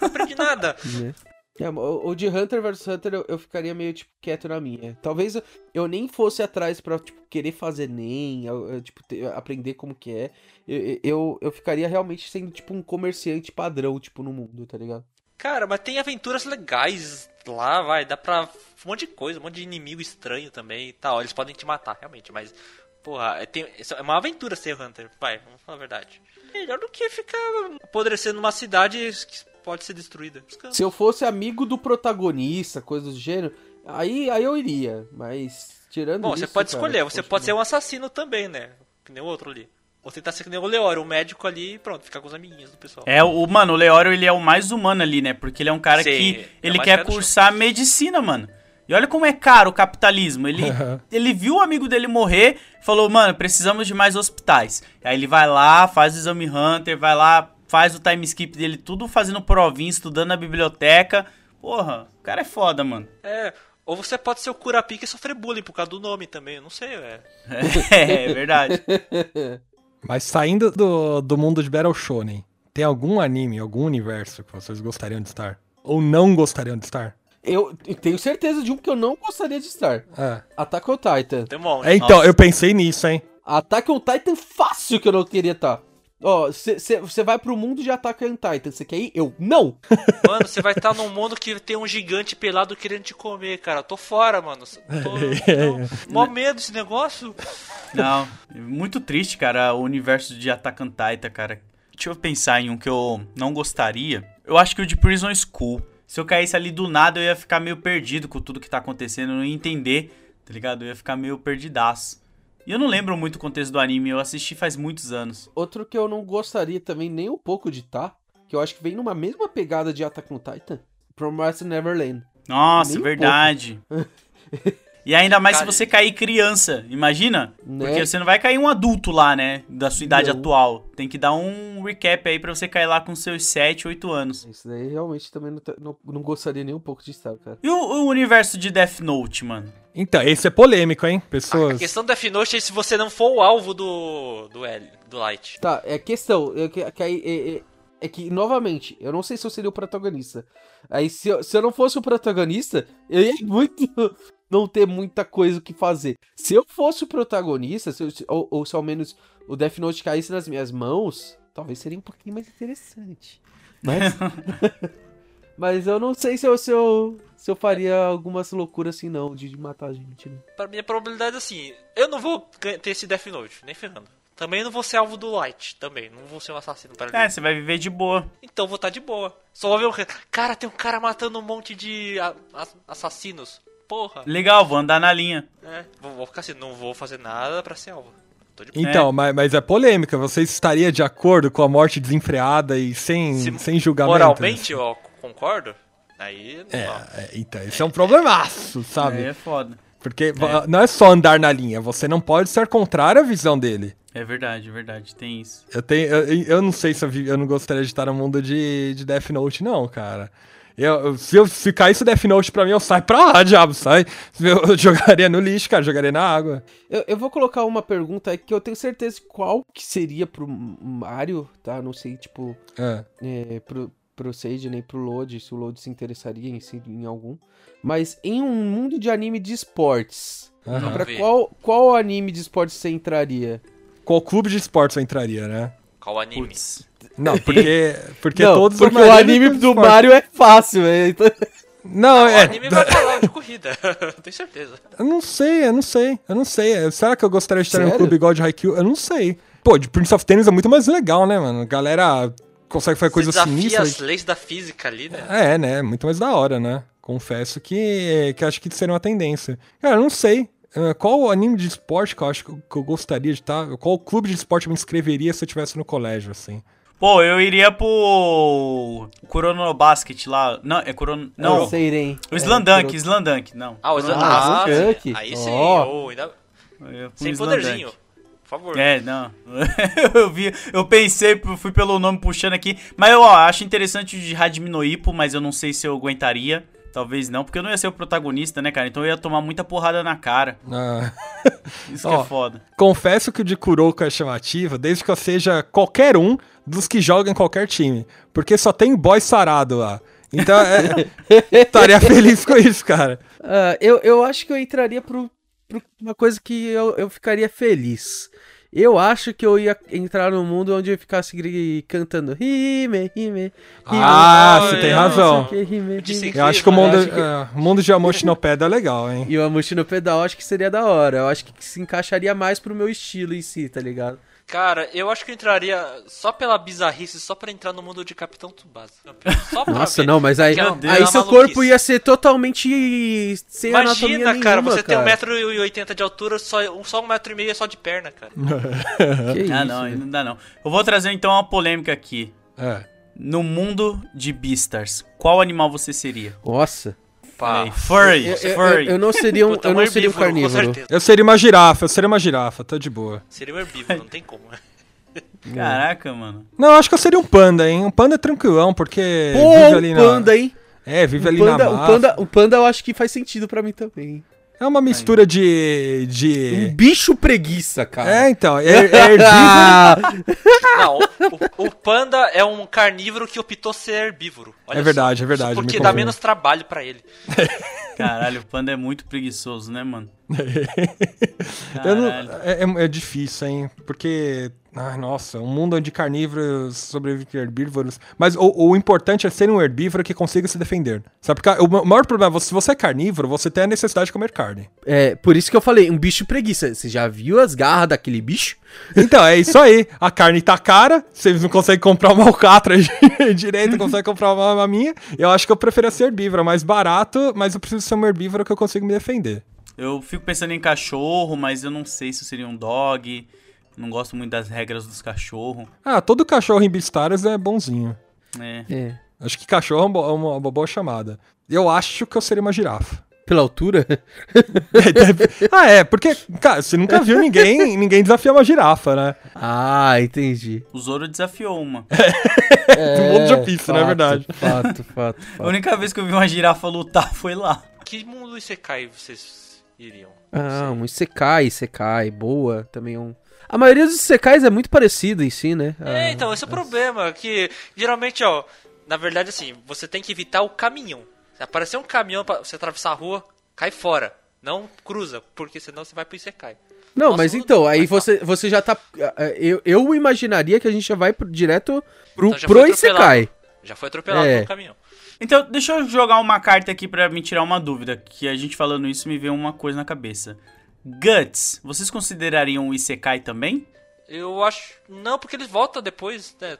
Speaker 4: Não aprendi nada. [laughs]
Speaker 3: É, o, de Hunter vs Hunter eu, eu ficaria meio, tipo, quieto na minha. Talvez eu, eu nem fosse atrás pra, tipo, querer fazer nem, eu- tipo, ter- aprender como que é. Eu, eu, eu ficaria realmente sendo, tipo, um comerciante padrão, tipo, no mundo, tá ligado?
Speaker 4: Cara, mas tem aventuras legais lá, vai. Dá pra. Um monte de coisa, um monte de inimigo estranho também e tal. Eles podem te matar, realmente, mas. Porra, é, tem- é uma aventura ser Hunter, vai, vamos falar a verdade. Melhor do que ficar apodrecendo numa cidade que pode ser destruída.
Speaker 3: Se eu fosse amigo do protagonista, coisa do gênero, aí, aí eu iria, mas tirando
Speaker 4: Bom,
Speaker 3: isso,
Speaker 4: você pode
Speaker 3: cara,
Speaker 4: escolher, você pode ser um assassino também, né? Que nem o outro ali. Ou tentar ser que nem o Leório, o médico ali e pronto, ficar com os amiguinhos do pessoal.
Speaker 5: É, o mano, o Leório, ele é o mais humano ali, né? Porque ele é um cara
Speaker 4: Sim,
Speaker 5: que
Speaker 4: é
Speaker 5: ele
Speaker 4: mais
Speaker 5: quer cursar medicina, mano. E olha como é caro o capitalismo. Ele, [laughs] ele viu o amigo dele morrer, falou, mano, precisamos de mais hospitais. Aí ele vai lá, faz o exame Hunter, vai lá, faz o time skip dele, tudo fazendo provinha, estudando na biblioteca. Porra, o cara é foda, mano.
Speaker 4: É, ou você pode ser o Curapica e sofrer bullying por causa do nome também, eu não sei, é. [laughs]
Speaker 5: É, é verdade. [laughs]
Speaker 2: Mas saindo do, do mundo de Battle Shonen, tem algum anime, algum universo que vocês gostariam de estar? Ou não gostariam de estar?
Speaker 3: Eu tenho certeza de um que eu não gostaria de estar.
Speaker 2: É.
Speaker 3: Attack on Titan.
Speaker 4: Demônio.
Speaker 2: É, então,
Speaker 5: Nossa.
Speaker 2: eu pensei nisso, hein?
Speaker 3: Attack on Titan fácil que eu não queria estar. Ó, você vai pro mundo de Attack on Titan, você quer ir? Eu, não! [laughs]
Speaker 4: Mano, você vai estar num mundo que tem um gigante pelado querendo te comer, cara. Eu tô fora, mano. Tô, [laughs] não, mó medo desse negócio.
Speaker 5: Não, muito triste, cara, o universo de Attack on Titan, cara. Deixa eu pensar em um que eu não gostaria. Eu acho que o de Prison School. Se eu caísse ali do nada, eu ia ficar meio perdido com tudo que tá acontecendo, eu não ia entender, tá ligado? Eu ia ficar meio perdidaço. E eu não lembro muito o contexto do anime, eu assisti faz muitos anos.
Speaker 3: Outro que eu não gostaria também nem um pouco de estar, que eu acho que vem numa mesma pegada de Attack on Titan, Promised Neverland.
Speaker 5: Nossa,
Speaker 3: Nem um
Speaker 5: verdade. [laughs] E ainda mais
Speaker 4: Cara,
Speaker 5: se você cair criança, imagina?
Speaker 3: Né?
Speaker 5: Porque você não vai cair um adulto lá, né? Da sua idade
Speaker 3: Não.
Speaker 5: atual. Tem que dar um recap aí pra você cair lá com seus 7, 8 anos.
Speaker 3: Isso daí realmente também não, tá- não, não gostaria nem um pouco de estar, cara.
Speaker 5: E o, o universo de Death Note, mano?
Speaker 2: Então, esse é polêmico, hein?
Speaker 4: A
Speaker 2: Pessoas.
Speaker 4: questão do Death Note é se você não for o alvo do. do L, do Light.
Speaker 3: Tá, é questão, é que, que aí, é, é- é que, novamente, eu não sei se eu seria o protagonista. Aí, se eu, se eu não fosse o protagonista, eu ia muito não ter muita coisa o que fazer. Se eu fosse o protagonista, se eu- ou, ou se ao menos o Death Note caísse nas minhas mãos, talvez seria um pouquinho mais interessante. Mas, [laughs] mas eu não sei se eu, se, eu, se eu faria algumas loucuras assim, não, de, de matar gente. Né?
Speaker 4: Pra mim a probabilidade é assim: eu não vou ter esse Death Note, nem ferrando. Também não vou ser alvo do Light, também. Não vou ser um assassino para
Speaker 5: É, você vai viver de boa.
Speaker 4: Então vou estar de boa. Só vou ver o. Cara, tem um cara matando um monte de assassinos. Porra.
Speaker 5: Legal, vou andar na linha.
Speaker 4: É, vou, vou ficar assim, não vou fazer nada pra de
Speaker 2: Então, mas, mas é polêmica. Você estaria de acordo com a morte desenfreada e sem,
Speaker 4: Se
Speaker 2: sem julgamento?
Speaker 4: Moralmente, eu concordo. Aí não
Speaker 2: É, é, então, esse é um problemaço, sabe?
Speaker 5: Aí é foda.
Speaker 2: Porque va- não é só andar na linha, você não pode ser contrário à visão dele.
Speaker 5: É verdade, é verdade. Tem isso.
Speaker 2: Eu, tenho, eu, eu não sei se eu, vi- eu não gostaria de estar no mundo de, de Death Note, não, cara. Eu, se, eu, se caísse Death Note pra mim, eu saio pra lá, [laughs] diabo, sai. Eu, eu jogaria no lixo, cara, jogaria na água.
Speaker 3: Eu, eu vou colocar uma pergunta aí que eu tenho certeza qual que seria pro Mario, tá? Não sei, tipo,
Speaker 2: É.
Speaker 3: é, pro, pro Sage nem pro Load, se o Load se interessaria em, si, em algum. Mas em um mundo de anime de esportes.
Speaker 4: Vamos
Speaker 3: pra qual, qual anime de esportes você entraria?
Speaker 2: Qual clube de esportes eu entraria, né?
Speaker 4: Qual anime?
Speaker 5: Putz.
Speaker 2: Não, [laughs] porque, porque
Speaker 3: não,
Speaker 2: todos
Speaker 3: porque o anime do. Mario é fácil, é, então...
Speaker 2: Não,
Speaker 4: O
Speaker 2: é.
Speaker 4: anime vai falar de corrida, [laughs] tenho certeza.
Speaker 2: Eu não sei, eu não sei, eu não sei. Será que eu gostaria de estar no
Speaker 3: Sério?
Speaker 2: clube igual de Haikyuu? Eu não sei. Pô, de Prince of Tennis é muito mais legal, né, mano? A galera consegue fazer coisas
Speaker 4: desafia
Speaker 2: sinistras.
Speaker 4: as leis da física ali, né?
Speaker 2: É, né? Muito mais da hora, né? Confesso que, que acho que seria uma tendência. Cara, eu não sei. eh, Qual o anime de esporte que eu acho que eu, que eu gostaria de estar? Qual clube de esporte eu me inscreveria se eu estivesse no colégio, assim?
Speaker 5: Pô, eu iria pro. Kurono Basket lá. Não, é Kurono. Não,
Speaker 3: Seiren.
Speaker 5: o Slandunk,
Speaker 3: É,
Speaker 5: Slandunk, não.
Speaker 4: Ah, o Slam
Speaker 3: Ah,
Speaker 4: ah,
Speaker 3: Slam
Speaker 4: sim.
Speaker 3: Dunk.
Speaker 4: Aí sim,
Speaker 3: Ó.
Speaker 4: ô, ainda... Sem
Speaker 5: Slandunk.
Speaker 4: poderzinho. Por favor.
Speaker 5: É, não. [laughs] eu vi, eu pensei, fui pelo nome puxando aqui. Mas eu ó, acho interessante o de Hajime no Ippo, mas eu não sei se eu aguentaria. Talvez não, porque eu não ia ser o protagonista, né, cara? Então eu ia tomar muita porrada na cara.
Speaker 2: Ah, [laughs]
Speaker 5: Isso que
Speaker 2: Ó.
Speaker 5: é foda.
Speaker 2: confesso que o de Kuroko é chamativo, desde que eu seja qualquer um dos que jogam em qualquer time. Porque só tem boy sarado lá. Então, é, [laughs] estaria feliz com isso, cara.
Speaker 3: Ah, eu, eu acho que eu entraria pro, pro uma coisa que eu, eu ficaria feliz. Eu acho que eu ia entrar num mundo onde eu ficasse cantando Hime, Hime, Hime.
Speaker 2: Ah,
Speaker 4: você tem
Speaker 2: razão.
Speaker 3: que, Hime, Hime.
Speaker 2: Eu acho que o mundo,
Speaker 3: acho que-
Speaker 2: é, mundo de Amoshinopeda é legal, hein?
Speaker 3: E o Amushi no pedal eu acho que seria da hora. Eu acho que se encaixaria mais pro meu estilo em si, tá ligado?
Speaker 4: Cara, eu acho que eu entraria só pela bizarrice, só pra entrar no mundo de Capitão Tsubasa. Só pra [laughs]
Speaker 3: Nossa,
Speaker 4: ver.
Speaker 3: não, mas aí,
Speaker 4: Que é uma-
Speaker 3: aí seu
Speaker 4: maluquice.
Speaker 3: corpo ia ser totalmente sem anatomia
Speaker 4: Imagina, cara,
Speaker 3: nenhuma,
Speaker 4: você tem
Speaker 3: cara.
Speaker 4: 1,80m de altura, só, um- só 1,5m é só de perna, cara. [laughs]
Speaker 3: Que
Speaker 5: Ah,
Speaker 3: isso,
Speaker 5: não,
Speaker 3: velho.
Speaker 5: não dá não. Eu vou trazer então uma polêmica aqui.
Speaker 2: É.
Speaker 5: No mundo de Beastars, qual animal você seria?
Speaker 3: Nossa.
Speaker 4: Pá.
Speaker 5: Aí, furry,
Speaker 3: Eu, eu-
Speaker 5: furry.
Speaker 3: eu não seria um, eu não seria um carnívoro.
Speaker 4: certeza.
Speaker 2: Eu seria uma girafa, eu seria uma girafa, tô de boa.
Speaker 4: Seria um herbívoro, não tem como. [laughs]
Speaker 5: Caraca, mano.
Speaker 2: Não, eu acho que eu seria um panda, hein? Um panda é tranquilão, porque
Speaker 3: Pô,
Speaker 2: vive
Speaker 3: um
Speaker 2: ali
Speaker 3: panda,
Speaker 2: na...
Speaker 3: hein?
Speaker 2: É, vive
Speaker 3: Um
Speaker 2: ali
Speaker 3: panda,
Speaker 2: na
Speaker 3: o,
Speaker 2: mata.
Speaker 3: panda, o panda eu acho que faz sentido pra mim também.
Speaker 2: É uma mistura de...
Speaker 3: Um
Speaker 2: de...
Speaker 3: bicho preguiça, cara.
Speaker 2: É, então, é, é herbívoro... [laughs]
Speaker 4: Não, o, o panda é um carnívoro que optou ser herbívoro. Olha
Speaker 2: É verdade,
Speaker 4: só.
Speaker 2: é verdade, me
Speaker 4: Porque dá menos trabalho pra ele. [laughs]
Speaker 5: Caralho, o panda é muito preguiçoso, né, mano? [laughs]
Speaker 2: Eu não- é, é- é difícil, hein? Porque. Ai, nossa, um mundo onde carnívoros sobrevivem herbívoros. Mas o, o importante é ser um herbívoro que consiga se defender. Sabe? Porque o ma- maior problema é se você é carnívoro, você tem a necessidade de comer carne.
Speaker 3: é, por isso que eu falei, um bicho preguiça. Você já viu as garras daquele bicho?
Speaker 2: Então, é isso aí. A carne tá cara, vocês não conseguem comprar uma alcatra [laughs] direito, não conseguem comprar uma maminha. Eu acho que eu preferia ser herbívoro, é mais barato, mas eu preciso ser um herbívoro que eu consigo me defender.
Speaker 5: Eu fico pensando em cachorro, mas eu não sei se seria um dog. Não gosto muito das regras dos cachorros.
Speaker 2: Ah, todo cachorro em Beastars é bonzinho.
Speaker 5: É.
Speaker 3: É.
Speaker 2: Acho que cachorro é uma, uma- uma boa chamada. Eu acho que eu seria uma girafa.
Speaker 3: Pela altura? [laughs]
Speaker 2: ah, é, porque, cara, você nunca viu ninguém, ninguém desafiar uma girafa, né?
Speaker 3: ah, entendi.
Speaker 5: O Zoro desafiou uma. [laughs]
Speaker 2: Do mundo de não é
Speaker 3: fato,
Speaker 2: verdade?
Speaker 3: Fato, fato,
Speaker 5: A
Speaker 3: fato.
Speaker 5: única vez que eu vi uma girafa lutar foi lá.
Speaker 4: Que mundo Isekai vocês iriam?
Speaker 3: Ah, um Isekai, Isekai, boa, também é um... A maioria dos Isekais é muito parecido em si, né?
Speaker 4: É,
Speaker 3: Ah,
Speaker 4: então, esse é o problema, que geralmente, ó, na verdade, assim, você tem que evitar o caminhão. Se aparecer um caminhão pra você atravessar a rua, cai fora. Não cruza, porque senão você vai pro Isekai.
Speaker 3: Não,
Speaker 4: Nossa,
Speaker 3: mas então, aí você, você já tá... ah, Eu, eu imaginaria que a gente já vai pro- direto pro,
Speaker 4: Então já
Speaker 3: pro
Speaker 4: foi atropelado.
Speaker 3: Isekai.
Speaker 4: Já foi atropelado
Speaker 3: É.
Speaker 4: pelo caminhão.
Speaker 5: Então, deixa eu jogar uma carta aqui pra me tirar uma dúvida. Que a gente falando isso me veio uma coisa na cabeça. Guts, vocês considerariam um Isekai também?
Speaker 4: Eu acho. Não, porque ele volta depois, né?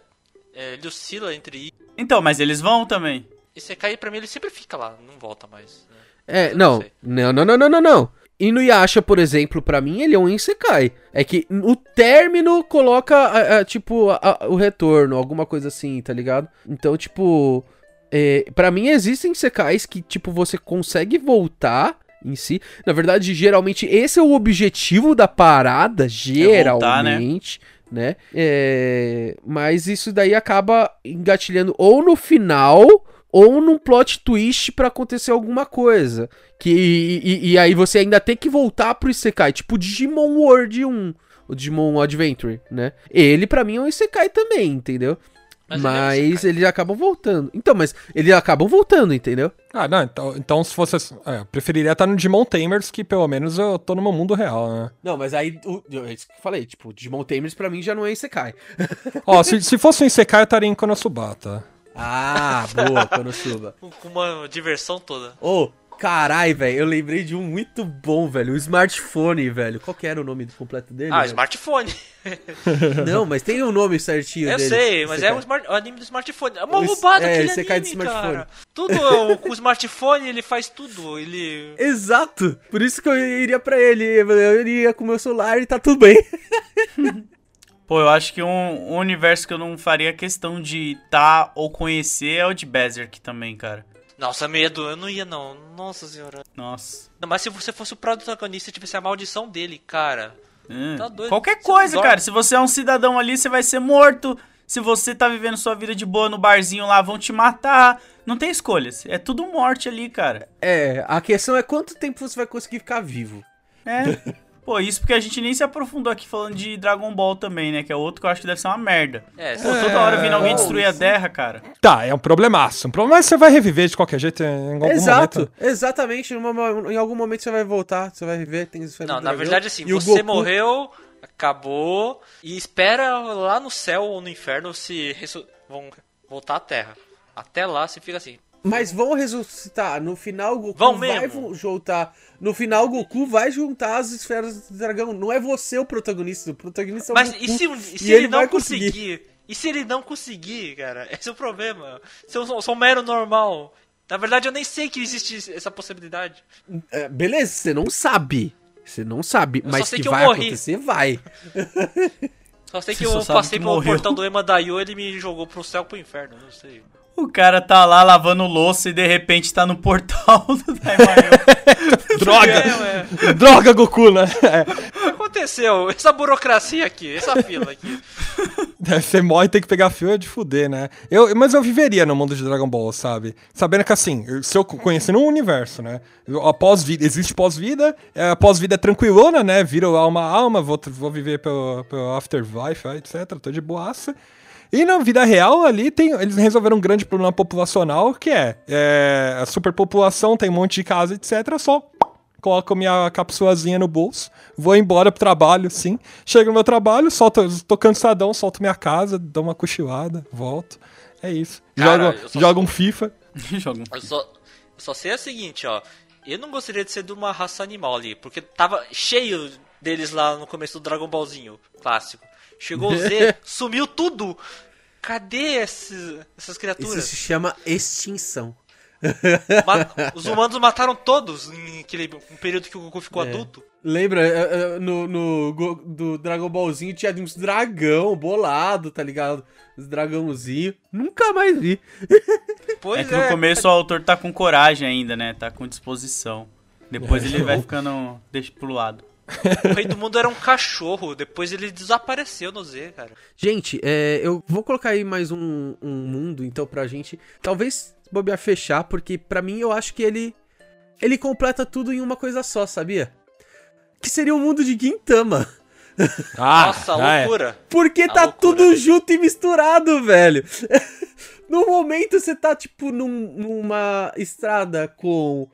Speaker 4: É, ele oscila entre.
Speaker 5: Então, mas eles vão também.
Speaker 4: Isekai, pra mim, ele sempre fica lá, não volta mais. né?
Speaker 3: É, não, não, não, não, não, não, não. Inuyasha, por exemplo, pra mim, ele é um Isekai. É que o término coloca, a- a, tipo, a- a- o retorno, alguma coisa assim, tá ligado? Então, tipo, é, para mim existem Isekais que, tipo, você consegue voltar em si. Na verdade, geralmente, esse é o objetivo da parada,
Speaker 5: voltar, né?
Speaker 3: geralmente. né? É, Mas isso daí acaba engatilhando ou no final ou num plot twist pra acontecer alguma coisa. Que, e, e aí você ainda tem que voltar pro Isekai, tipo Digimon World 1, o Digimon Adventure, né? Ele pra mim é um Isekai também, entendeu?
Speaker 4: Mas
Speaker 3: Mas,
Speaker 4: ele é um
Speaker 3: eles acabam voltando. Então, mas eles acabam voltando, entendeu?
Speaker 2: Ah, não, então, então se fosse. É, eu preferiria estar no Digimon Tamers, que pelo menos eu tô no meu mundo real, né?
Speaker 3: Não, mas aí, o, é isso que eu falei, tipo, Digimon Tamers pra mim já não é Isekai. [laughs]
Speaker 2: Ó, se, se fosse um Isekai, eu estaria em Konosuba,
Speaker 3: Ah, boa, Konosuba.
Speaker 4: Com uma diversão toda.
Speaker 3: Ô, carai, velho, eu lembrei de um muito bom, velho, o smartphone, velho. Qual que era o nome completo dele?
Speaker 4: Ah,
Speaker 3: velho?
Speaker 4: smartphone. [laughs] [laughs]
Speaker 3: Não, mas tem um nome certinho
Speaker 4: Eu
Speaker 3: dele.
Speaker 4: sei, mas é
Speaker 3: Isekai.
Speaker 4: um, smart, o anime do smartphone. É uma
Speaker 3: O
Speaker 4: roubada
Speaker 3: é,
Speaker 4: aquele
Speaker 3: você cai
Speaker 4: anime,
Speaker 3: de smartphone.
Speaker 4: cara. Tudo é, com o smartphone, ele faz tudo. Ele... [laughs]
Speaker 3: Exato, por isso que eu iria pra ele, eu iria com o meu celular e tá tudo bem.
Speaker 5: Pô, eu acho que um, um universo que eu não faria questão de tá ou conhecer é o de Berserk também, cara.
Speaker 4: Nossa, medo. Eu não ia, não. Nossa senhora.
Speaker 5: Nossa.
Speaker 4: Não, mas se você fosse o protagonista e tivesse a maldição dele, cara.
Speaker 5: Hum.
Speaker 4: Tá doido.
Speaker 5: Qualquer
Speaker 4: Você
Speaker 5: coisa,
Speaker 4: dorme.
Speaker 5: cara. Se você é um cidadão ali, você vai ser morto. Se você tá vivendo sua vida de boa no barzinho lá, vão te matar. Não tem escolhas. É tudo morte ali, cara.
Speaker 3: É, a questão é quanto tempo você vai conseguir ficar vivo.
Speaker 5: É. [laughs] Pô, isso porque a gente nem se aprofundou aqui falando de Dragon Ball também, né? Que é outro que eu acho que deve ser uma merda.
Speaker 4: É,
Speaker 5: Pô, toda hora vindo alguém
Speaker 3: oh,
Speaker 5: destruir a terra, cara.
Speaker 2: Tá, é um problemaço. Um problema, mas você vai reviver de qualquer jeito em algum
Speaker 3: Exato,
Speaker 2: momento.
Speaker 3: exatamente, numa- em algum momento você vai voltar, você vai viver, tem esfera
Speaker 4: Não, na
Speaker 3: dragão,
Speaker 4: verdade, assim,
Speaker 3: e
Speaker 4: você
Speaker 3: Goku-
Speaker 4: morreu, acabou, e espera lá no céu ou no inferno se ressu- vão voltar à Terra. Até lá você fica assim.
Speaker 3: Mas vão ressuscitar. No final, o Goku
Speaker 4: Vão
Speaker 3: vai
Speaker 4: mesmo?
Speaker 3: vo- juntar. No final, o Goku vai juntar as esferas do dragão. Não é você o protagonista. O protagonista é o
Speaker 4: Mas
Speaker 3: Goku.
Speaker 4: e se, se
Speaker 3: e
Speaker 4: ele,
Speaker 3: ele
Speaker 4: não conseguir?
Speaker 3: conseguir.
Speaker 4: E se ele não conseguir, cara? Esse é o problema. Se eu sou, sou um mero normal. Na verdade, eu nem sei que existe essa possibilidade.
Speaker 3: É, beleza, você não sabe. Você não sabe.
Speaker 4: Eu só
Speaker 3: mas
Speaker 4: sei
Speaker 3: que,
Speaker 4: que eu
Speaker 3: vai
Speaker 4: morri.
Speaker 3: acontecer, vai.
Speaker 4: Só sei que
Speaker 5: Você só
Speaker 4: eu passei pelo
Speaker 5: morreu.
Speaker 4: portão do Emadaio e ele me jogou pro céu pro inferno. Não sei.
Speaker 5: O cara tá lá lavando louça e de repente tá no portal [laughs] do Daimayo.
Speaker 2: Droga! [laughs]
Speaker 4: É.
Speaker 2: Droga, Goku, né? É.
Speaker 4: O que aconteceu? Essa burocracia aqui, essa fila aqui. [laughs]
Speaker 2: Você morre e tem que pegar fio é de fuder, né? Eu, mas eu viveria no mundo de Dragon Ball, sabe? Sabendo que assim, se eu conhecendo um universo, né? Eu- A pós-vida, existe pós-vida, é, a pós-vida é tranquilona, né? Viro alma a alma, vou, vou viver pelo, pelo afterlife, etc. Tô de boaça. E na vida real ali tem, eles resolveram um grande problema populacional que é, é a superpopulação, tem um monte de casa, etc. Só coloco minha capsulazinha no bolso, vou embora pro trabalho, sim. Chego no meu trabalho, solto, tô cansadão, solto minha casa, dou uma cochilada, volto. É isso.
Speaker 4: Cara,
Speaker 2: jogo
Speaker 4: eu só-
Speaker 2: jogo um FIFA. [laughs]
Speaker 5: Joga um-
Speaker 4: Eu só, eu só sei o seguinte, ó. Eu não gostaria de ser de uma raça animal ali, porque tava cheio deles lá no começo do Dragon Ballzinho clássico. Chegou o Z, [laughs] sumiu tudo. Cadê esses- essas
Speaker 3: Isso
Speaker 4: criaturas?
Speaker 3: se chama extinção.
Speaker 4: Ma- Os humanos mataram todos em aquele um período que o Goku ficou
Speaker 3: É.
Speaker 4: adulto.
Speaker 3: Lembra, é, é, no, no do Dragon Ballzinho tinha uns dragão bolado, tá ligado? Os dragãozinho. Nunca mais vi.
Speaker 4: Pois
Speaker 5: É que no começo o autor tá com coragem ainda, né? Tá com disposição. Depois ele vai ficando. Deixa pro lado.
Speaker 4: O rei do mundo era um cachorro, depois ele desapareceu no Z, cara.
Speaker 3: Gente, é, eu vou colocar aí mais um, um mundo, então, pra gente. Talvez bobear fechar, porque pra mim eu acho que ele. Ele completa tudo em uma coisa só, sabia? Que seria o mundo de Gintama.
Speaker 2: Ah, [laughs]
Speaker 4: Nossa,
Speaker 2: ah, é.
Speaker 4: loucura.
Speaker 3: Porque
Speaker 4: A
Speaker 3: tá
Speaker 4: loucura.
Speaker 3: tudo junto e misturado, velho. [laughs] no momento você tá, tipo, num- numa estrada com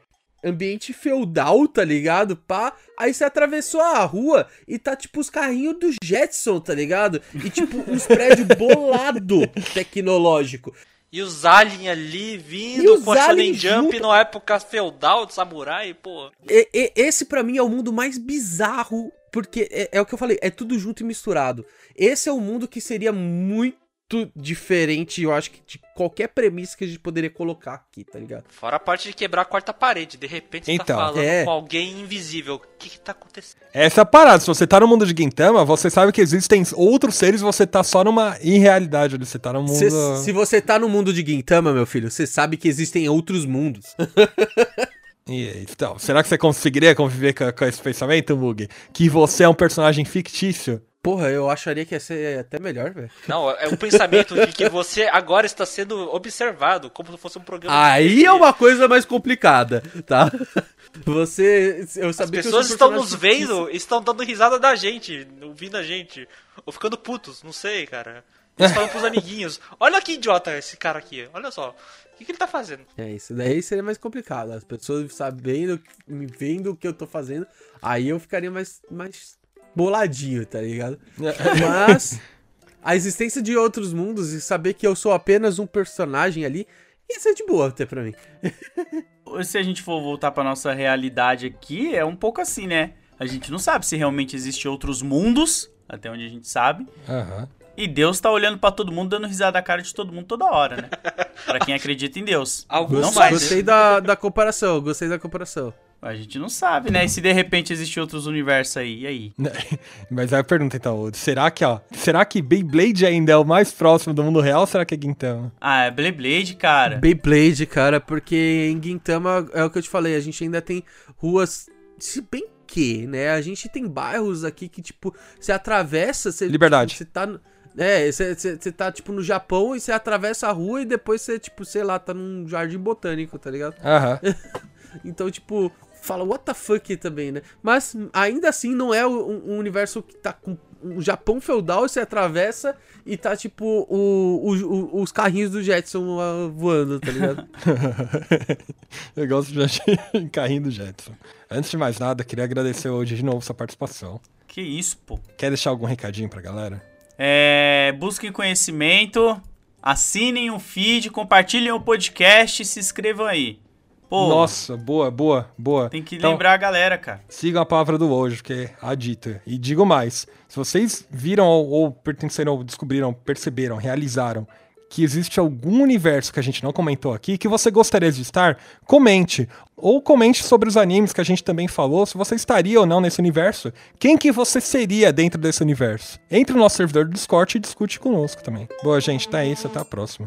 Speaker 3: ambiente feudal, tá ligado? Pá. Aí você atravessou a rua e tá, tipo, os carrinhos do Jetson, tá ligado? E, tipo, [laughs] uns prédios bolado tecnológico.
Speaker 4: E os aliens ali vindo
Speaker 3: os
Speaker 4: com a Shonen Jump
Speaker 3: junto.
Speaker 4: na época feudal de samurai, pô.
Speaker 3: E- e- esse pra mim é o mundo mais bizarro, porque é, é o que eu falei, é tudo junto e misturado. Esse é o mundo que seria muito diferente, eu acho que de qualquer premissa que a gente poderia colocar aqui, tá ligado?
Speaker 4: Fora a parte de quebrar a quarta parede. De repente você
Speaker 2: Então,
Speaker 4: tá falando
Speaker 3: é.
Speaker 4: com alguém invisível. O que que tá acontecendo?
Speaker 2: Essa é a parada. Se você tá no mundo de Gintama, você sabe que existem outros seres, você tá só numa irrealidade ali. Você tá no mundo.
Speaker 3: Cê- se você tá no mundo de Gintama, meu filho, você sabe que existem outros mundos. [laughs]
Speaker 2: E, então, será que você conseguiria conviver com, com esse pensamento, Mug? Que você é um personagem fictício?
Speaker 3: Porra, eu acharia que ia ser até melhor, velho.
Speaker 4: Não, é o pensamento de que você agora está sendo observado, como se fosse um programa.
Speaker 3: Aí é uma coisa mais complicada, tá? Você. Eu
Speaker 4: As
Speaker 3: sabia que um
Speaker 4: pessoas estão nos vendo, estão dando risada da gente, ouvindo a gente. Ou ficando putos, não sei, cara. Eles falam pros amiguinhos. Olha que idiota esse cara aqui, olha só. O que, que ele tá fazendo?
Speaker 3: É, isso daí seria mais complicado. As pessoas sabendo, me vendo o que eu tô fazendo, aí eu ficaria mais, mais boladinho, tá ligado? Mas a existência de outros mundos e saber que eu sou apenas um personagem ali, ia ser de boa até pra mim.
Speaker 5: Se a gente for voltar pra nossa realidade aqui, é um pouco assim, né? A gente não sabe se realmente existem outros mundos, até onde a gente sabe.
Speaker 2: Aham.
Speaker 5: E Deus tá olhando pra todo mundo, dando risada da cara de todo mundo toda hora, né? pra quem acredita em Deus.
Speaker 4: Alguns
Speaker 5: Não
Speaker 3: Gostei,
Speaker 5: faz,
Speaker 3: gostei da, da comparação, gostei da comparação.
Speaker 5: A gente não sabe, né? E se de repente existem outros universos aí, e aí? [laughs]
Speaker 2: Mas aí a pergunta então, será que, ó, será que Beyblade ainda é o mais próximo do mundo real ou será que é Gintama?
Speaker 5: Ah, é Beyblade, cara.
Speaker 3: Beyblade, cara, porque em Gintama, é o que eu te falei, a gente ainda tem ruas, se bem que, né, a gente tem bairros aqui que, tipo, você atravessa, você...
Speaker 2: Liberdade.
Speaker 3: Você tá... no- É, você você- você tá, tipo, no Japão e você atravessa a rua e depois você, tipo, sei lá, tá num jardim botânico, tá ligado?
Speaker 2: Aham. [laughs]
Speaker 3: Então, tipo, fala what the fuck também, né? Mas ainda assim não é um, um universo que tá com o Japão feudal e você atravessa e tá tipo o, o- o- os carrinhos do Jetson ah, voando, tá ligado? [laughs]
Speaker 2: Eu gosto de [laughs] carrinho do Jetson. Antes de mais nada, queria agradecer hoje de novo sua participação.
Speaker 5: Que isso, pô.
Speaker 2: Quer deixar algum recadinho pra galera?
Speaker 5: É, busquem conhecimento, assinem o feed, compartilhem o podcast e se inscrevam aí. Pô,
Speaker 2: Nossa, boa, boa, boa.
Speaker 5: tem que
Speaker 2: Então,
Speaker 5: lembrar a galera, cara.
Speaker 2: Sigam a palavra do hoje, que é a dita. E digo mais: se vocês viram ou, ou pertenceram, ou descobriram, perceberam, realizaram que existe algum universo que a gente não comentou aqui que você gostaria de estar, comente. Ou comente sobre os animes que a gente também falou, se você estaria ou não nesse universo. Quem que você seria dentro desse universo? Entre no nosso servidor do Discord e discute conosco também. Boa, gente, tá isso, até a próxima.